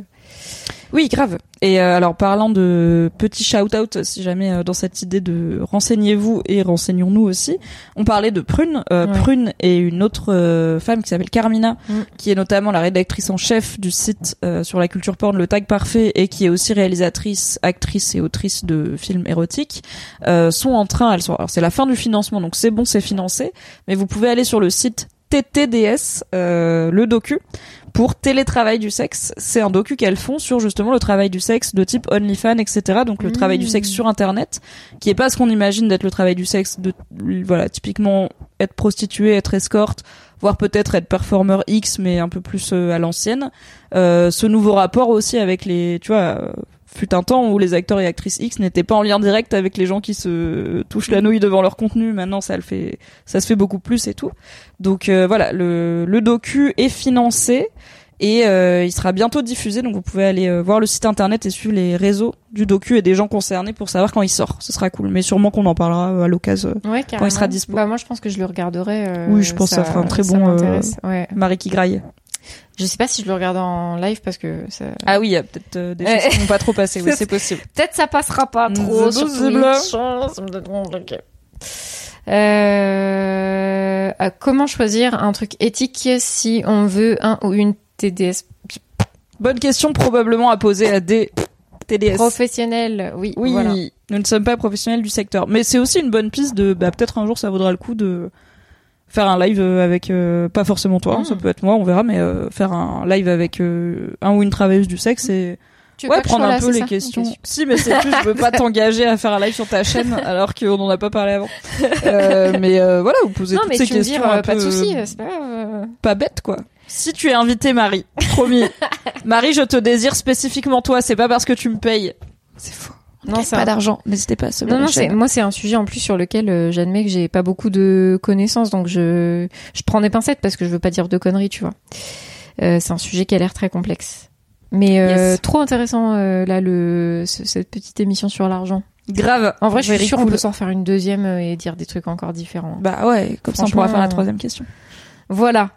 Oui, grave. Et euh, alors parlant de petits shout-out, si jamais euh, dans cette idée de renseignez-vous et renseignons-nous aussi, on parlait de Prune. Euh, Ouais. Prune et une autre euh, femme qui s'appelle Carmina, Mm. qui est notamment la rédactrice en chef du site euh, sur la culture porn Le Tag Parfait et qui est aussi réalisatrice, actrice et autrice de films érotiques, euh, sont en train, elles sont, alors c'est la fin du financement, donc c'est bon, c'est financé, mais vous pouvez aller sur le site TTDS, euh, le docu, pour télétravail du sexe. C'est un docu qu'elles font sur justement le travail du sexe de type OnlyFans, etc. Donc le Mmh. travail du sexe sur Internet, qui est pas ce qu'on imagine d'être le travail du sexe de, voilà, typiquement être prostituée, être escorte, voire peut-être être performeur X, mais un peu plus euh, à l'ancienne. Euh, ce nouveau rapport aussi avec les, tu vois, euh, fut un temps où les acteurs et actrices X n'étaient pas en lien direct avec les gens qui se touchent la nouille devant leur contenu. Maintenant, ça le fait, ça se fait beaucoup plus et tout. Donc euh, voilà, le, le docu est financé Et euh, il sera bientôt diffusé, donc vous pouvez aller euh, voir le site internet et suivre les réseaux du docu et des gens concernés pour savoir quand il sort. Ce sera cool, mais sûrement qu'on en parlera euh, à l'occasion. Ouais, carrément. il sera dispo. Bah moi je pense que je le regarderai. euh, Oui, je pense que ça fera un très bon. Ouais. Marie qui graille. Je sais pas si je le regarde en live parce que ça... Ah oui, il y a peut-être euh, des choses qui vont pas trop passer. Oui, c'est possible. peut-être ça passera pas trop sur Twitch. Euh, euh, comment choisir un truc éthique si on veut un ou une TDS Bonne question probablement à poser à des TDS. professionnelle Oui, Oui, voilà. nous ne sommes pas professionnels du secteur, mais c'est aussi une bonne piste de bah, peut-être un jour ça vaudra le coup de faire un live euh, avec euh, pas forcément toi, hein, Mm. ça peut être moi, on verra, mais euh, faire un live avec euh, un ou une travailleuse du sexe et Tu ouais prendre un là, peu les ça questions. Si, mais c'est plus je veux pas t'engager à faire un live sur ta chaîne alors qu'on en a pas parlé avant. Euh, mais euh, voilà, vous posez Non, toutes mais ces tu questions un euh, pas de peu, souci, euh, c'est pas pas bête quoi. Si tu es invité Marie, promis. Marie, je te désire spécifiquement toi, c'est pas parce que tu me payes. C'est faux. Non, c'est pas un- d'argent, n'hésitez pas à se Non, non, c'est, moi, c'est un sujet en plus sur lequel euh, j'admets que j'ai pas beaucoup de connaissances, donc je, je prends des pincettes parce que je veux pas dire de conneries, tu vois. Euh, c'est un sujet qui a l'air très complexe. Mais euh, Yes. trop intéressant, euh, là, le, ce- cette petite émission sur l'argent. grave. En vrai, je suis sûre qu'on peut s'en faire une deuxième euh, et dire des trucs encore différents. Bah ouais, comme ça on pourra faire la euh, troisième question. Voilà.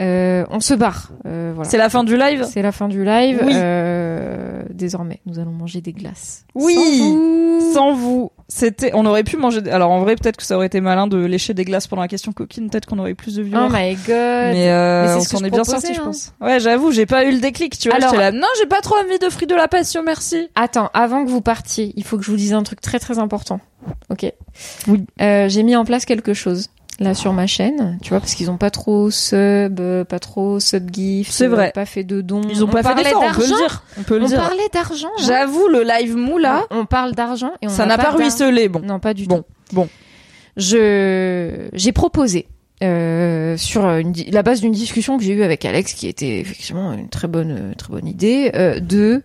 Euh, on se barre. Euh, voilà. C'est la fin du live C'est la fin du live. Oui. Euh, désormais, nous allons manger des glaces. Oui. Sans vous. Sans vous, c'était, on aurait pu manger. Alors en vrai, peut-être que ça aurait été malin de lécher des glaces pendant la question coquine. Peut-être qu'on aurait eu plus de viewers. Oh my god. mais, Mais c'est on s'en est bien sorti, je hein. pense. Ouais, j'avoue, j'ai pas eu le déclic. Tu vois, Alors- là. Non, j'ai pas trop envie de fruits de la passion, merci. Attends, avant que vous partiez, il faut que je vous dise un truc très très important. Ok. Oui. J'ai mis en place quelque chose là sur ma chaîne, tu vois, parce qu'ils ont pas trop sub, euh, pas trop sub gift, C'est vrai. pas fait de dons. Ils ont On pas fait d'effort, on peut le d'argent. dire. On peut le On dire. parlait d'argent. hein. J'avoue, le live mou là, On parle d'argent et on ça n'a pas d'argent. ruisselé. Bon. Non, pas du Bon, tout. bon. Je j'ai proposé euh, sur une la base d'une discussion que j'ai eue avec Alex, qui était effectivement une très bonne euh, très bonne idée, euh, de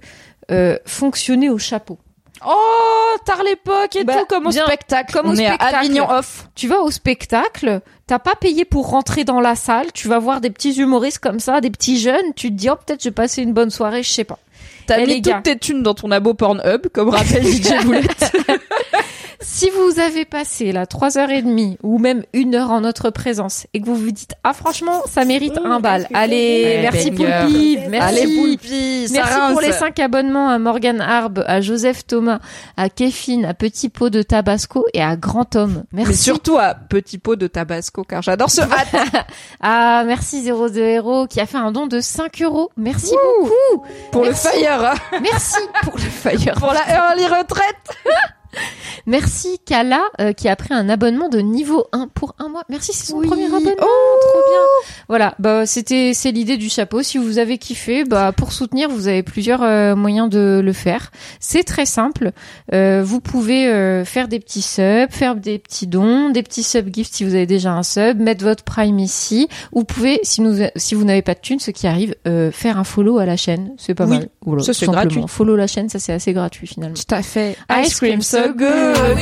euh, fonctionner au chapeau. Oh, tard l'époque et Bah, tout, comme au bien, spectacle. comme on au est spectacle. à Avignon off. Tu vas au spectacle, t'as pas payé pour rentrer dans la salle, tu vas voir des petits humoristes comme ça, des petits jeunes, tu te dis oh peut-être je vais passer une bonne soirée, je sais pas. T'as Eh, mis gars. toutes tes thunes dans ton abo Pornhub, comme rappelle DJ Boulette. Si vous avez passé la trois heures et demie ou même une heure en notre présence et que vous vous dites ah franchement ça mérite un bal, allez Ouais, merci. Poulpi, merci. Allez, Poulpi, Merci pour les 5 abonnements à Morgan Harb, à Joseph Thomas, à Kéfine, à Petit Pot de Tabasco et à Grand Tom. Merci. Mais surtout à Petit Pot de Tabasco, car j'adore ce hat. Ah, merci 02 Héros qui a fait un don de 5 euros. Merci beaucoup. Pour le fire. Merci pour le fire. Pour la early retraite. Merci Kala euh, qui a pris un abonnement de niveau 1 pour un mois. Merci, c'est son Oui. premier abonnement. Oh. Trop bien. Voilà, bah c'était c'est l'idée du chapeau. Si vous avez kiffé, bah pour soutenir, vous avez plusieurs euh, moyens de le faire. C'est très simple. Euh, vous pouvez faire des petits subs, faire des petits dons, des petits sub gifts si vous avez déjà un sub, mettre votre prime ici. Vous pouvez, si nous si vous n'avez pas de thunes, ce qui arrive, faire un follow à la chaîne. C'est pas Oui, mal. Voilà, ça, c'est gratuit. Follow la chaîne, ça c'est assez gratuit finalement. Tout à fait. Ice cream so good.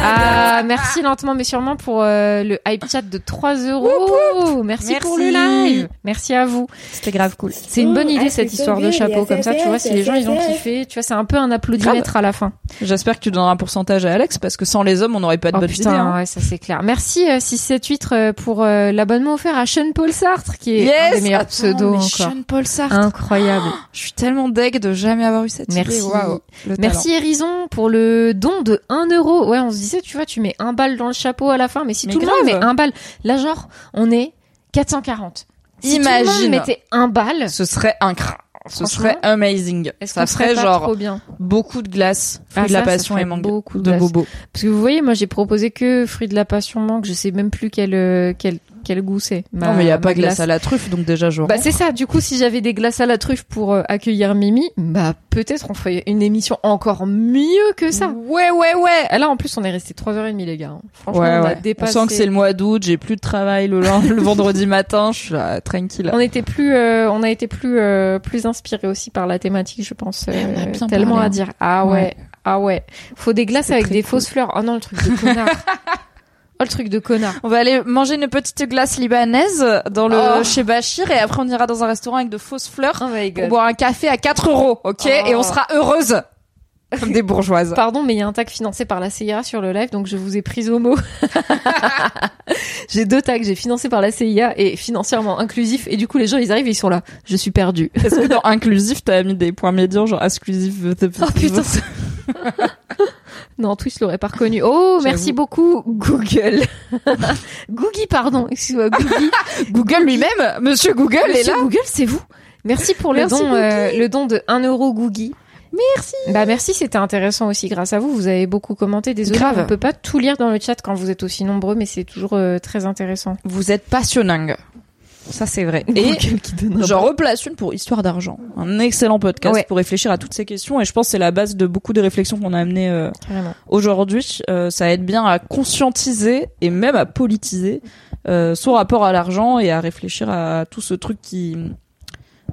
Ah, merci lentement mais sûrement pour euh, le hype chat de 3 euros. Merci, Merci. pour le live. Merci à vous. C'était grave cool. C'est une bonne idée cette histoire de chapeau comme ça. Tu vois, si les gens ils ont kiffé, tu vois, c'est un peu un applaudimètre à la fin. J'espère que tu donneras un pourcentage à Alex, parce que sans les hommes, on n'aurait pas de Oh bonnes putain, idées. hein. ouais, ça c'est clair. Merci euh, 678 euh, pour euh, l'abonnement offert à Sean Paul Sartre qui est Yes un des meilleurs Attends, pseudos encore. Sean Paul Sartre. Incroyable. Je suis tellement deg de jamais avoir eu cette Merci. idée. Le Merci Hérison pour le don de 1 euro. Ouais, on se disait, tu vois, tu mets un bal dans le chapeau à la fin, mais si Mais tout le monde met un bal, là genre, on est 440. Si tout le Imagine. monde mettait un bal, talent. Ce serait incroyable. Ce serait amazing. Ça serait genre trop bien? beaucoup de glace, fruits Ah, de la ça, ça passion et mangue beaucoup de de glace. bobo. Parce que vous voyez, moi j'ai proposé que fruits de la passion mangue, je sais même plus quel euh, quel quel goût c'est. non, mais il y a pas de glace à la truffe, donc déjà, je Bah c'est ça, du coup si j'avais des glaces à la truffe pour euh, accueillir Mimi, bah peut-être on ferait une émission encore mieux que ça. Ouais, ouais, ouais. Et là en plus on est resté 3h30 les gars. hein. Franchement Ouais, on a ouais. On dépassé. sent que c'est le mois d'août, j'ai plus de travail le, vendredi matin, je suis là, tranquille. On était plus, euh, on a été plus, euh, plus inspiré aussi par la thématique, je pense. Euh, tellement parlé, à hein. dire. Ah ouais, Ouais. ah ouais. Faut des glaces avec des cool. fausses fleurs. Oh non, le truc de connard. Oh, le truc de connard. On va aller manger une petite glace libanaise dans le Oh. chez Bachir et après on ira dans un restaurant avec de fausses fleurs Oh pour boire un café à 4 euros, ok? Oh. Et on sera heureuse comme des bourgeoises. Pardon, mais il y a un tag financé par la CIA sur le live, donc je vous ai prise au mot. j'ai deux tags, j'ai financé par la CIA et financièrement inclusif, et du coup les gens ils arrivent et ils sont là. Je suis perdu. Est-ce que dans inclusif t'as mis des points médians genre exclusif Oh putain. non, Twist l'aurait pas reconnu. Oh, merci beaucoup Google. Googie, pardon. Excuse-moi, Googie. Google lui-même, Monsieur Google est Monsieur là. Google, c'est vous. Merci pour le Merci, don, euh, le don de 1 euro Googie. Merci. Bah merci, c'était intéressant aussi grâce à vous. Vous avez beaucoup commenté. Désolé, Grave. on peut pas tout lire dans le chat quand vous êtes aussi nombreux, mais c'est toujours euh, très intéressant. Vous êtes passionnant. Ça c'est vrai. Et un J'en replace une pour Histoire d'argent. Un excellent podcast Ouais. pour réfléchir à toutes ces questions et je pense que c'est la base de beaucoup des réflexions qu'on a amenées euh, aujourd'hui. Euh, ça aide bien à conscientiser et même à politiser euh, son rapport à l'argent et à réfléchir à tout ce truc qui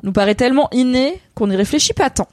nous paraît tellement inné qu'on n'y réfléchit pas tant.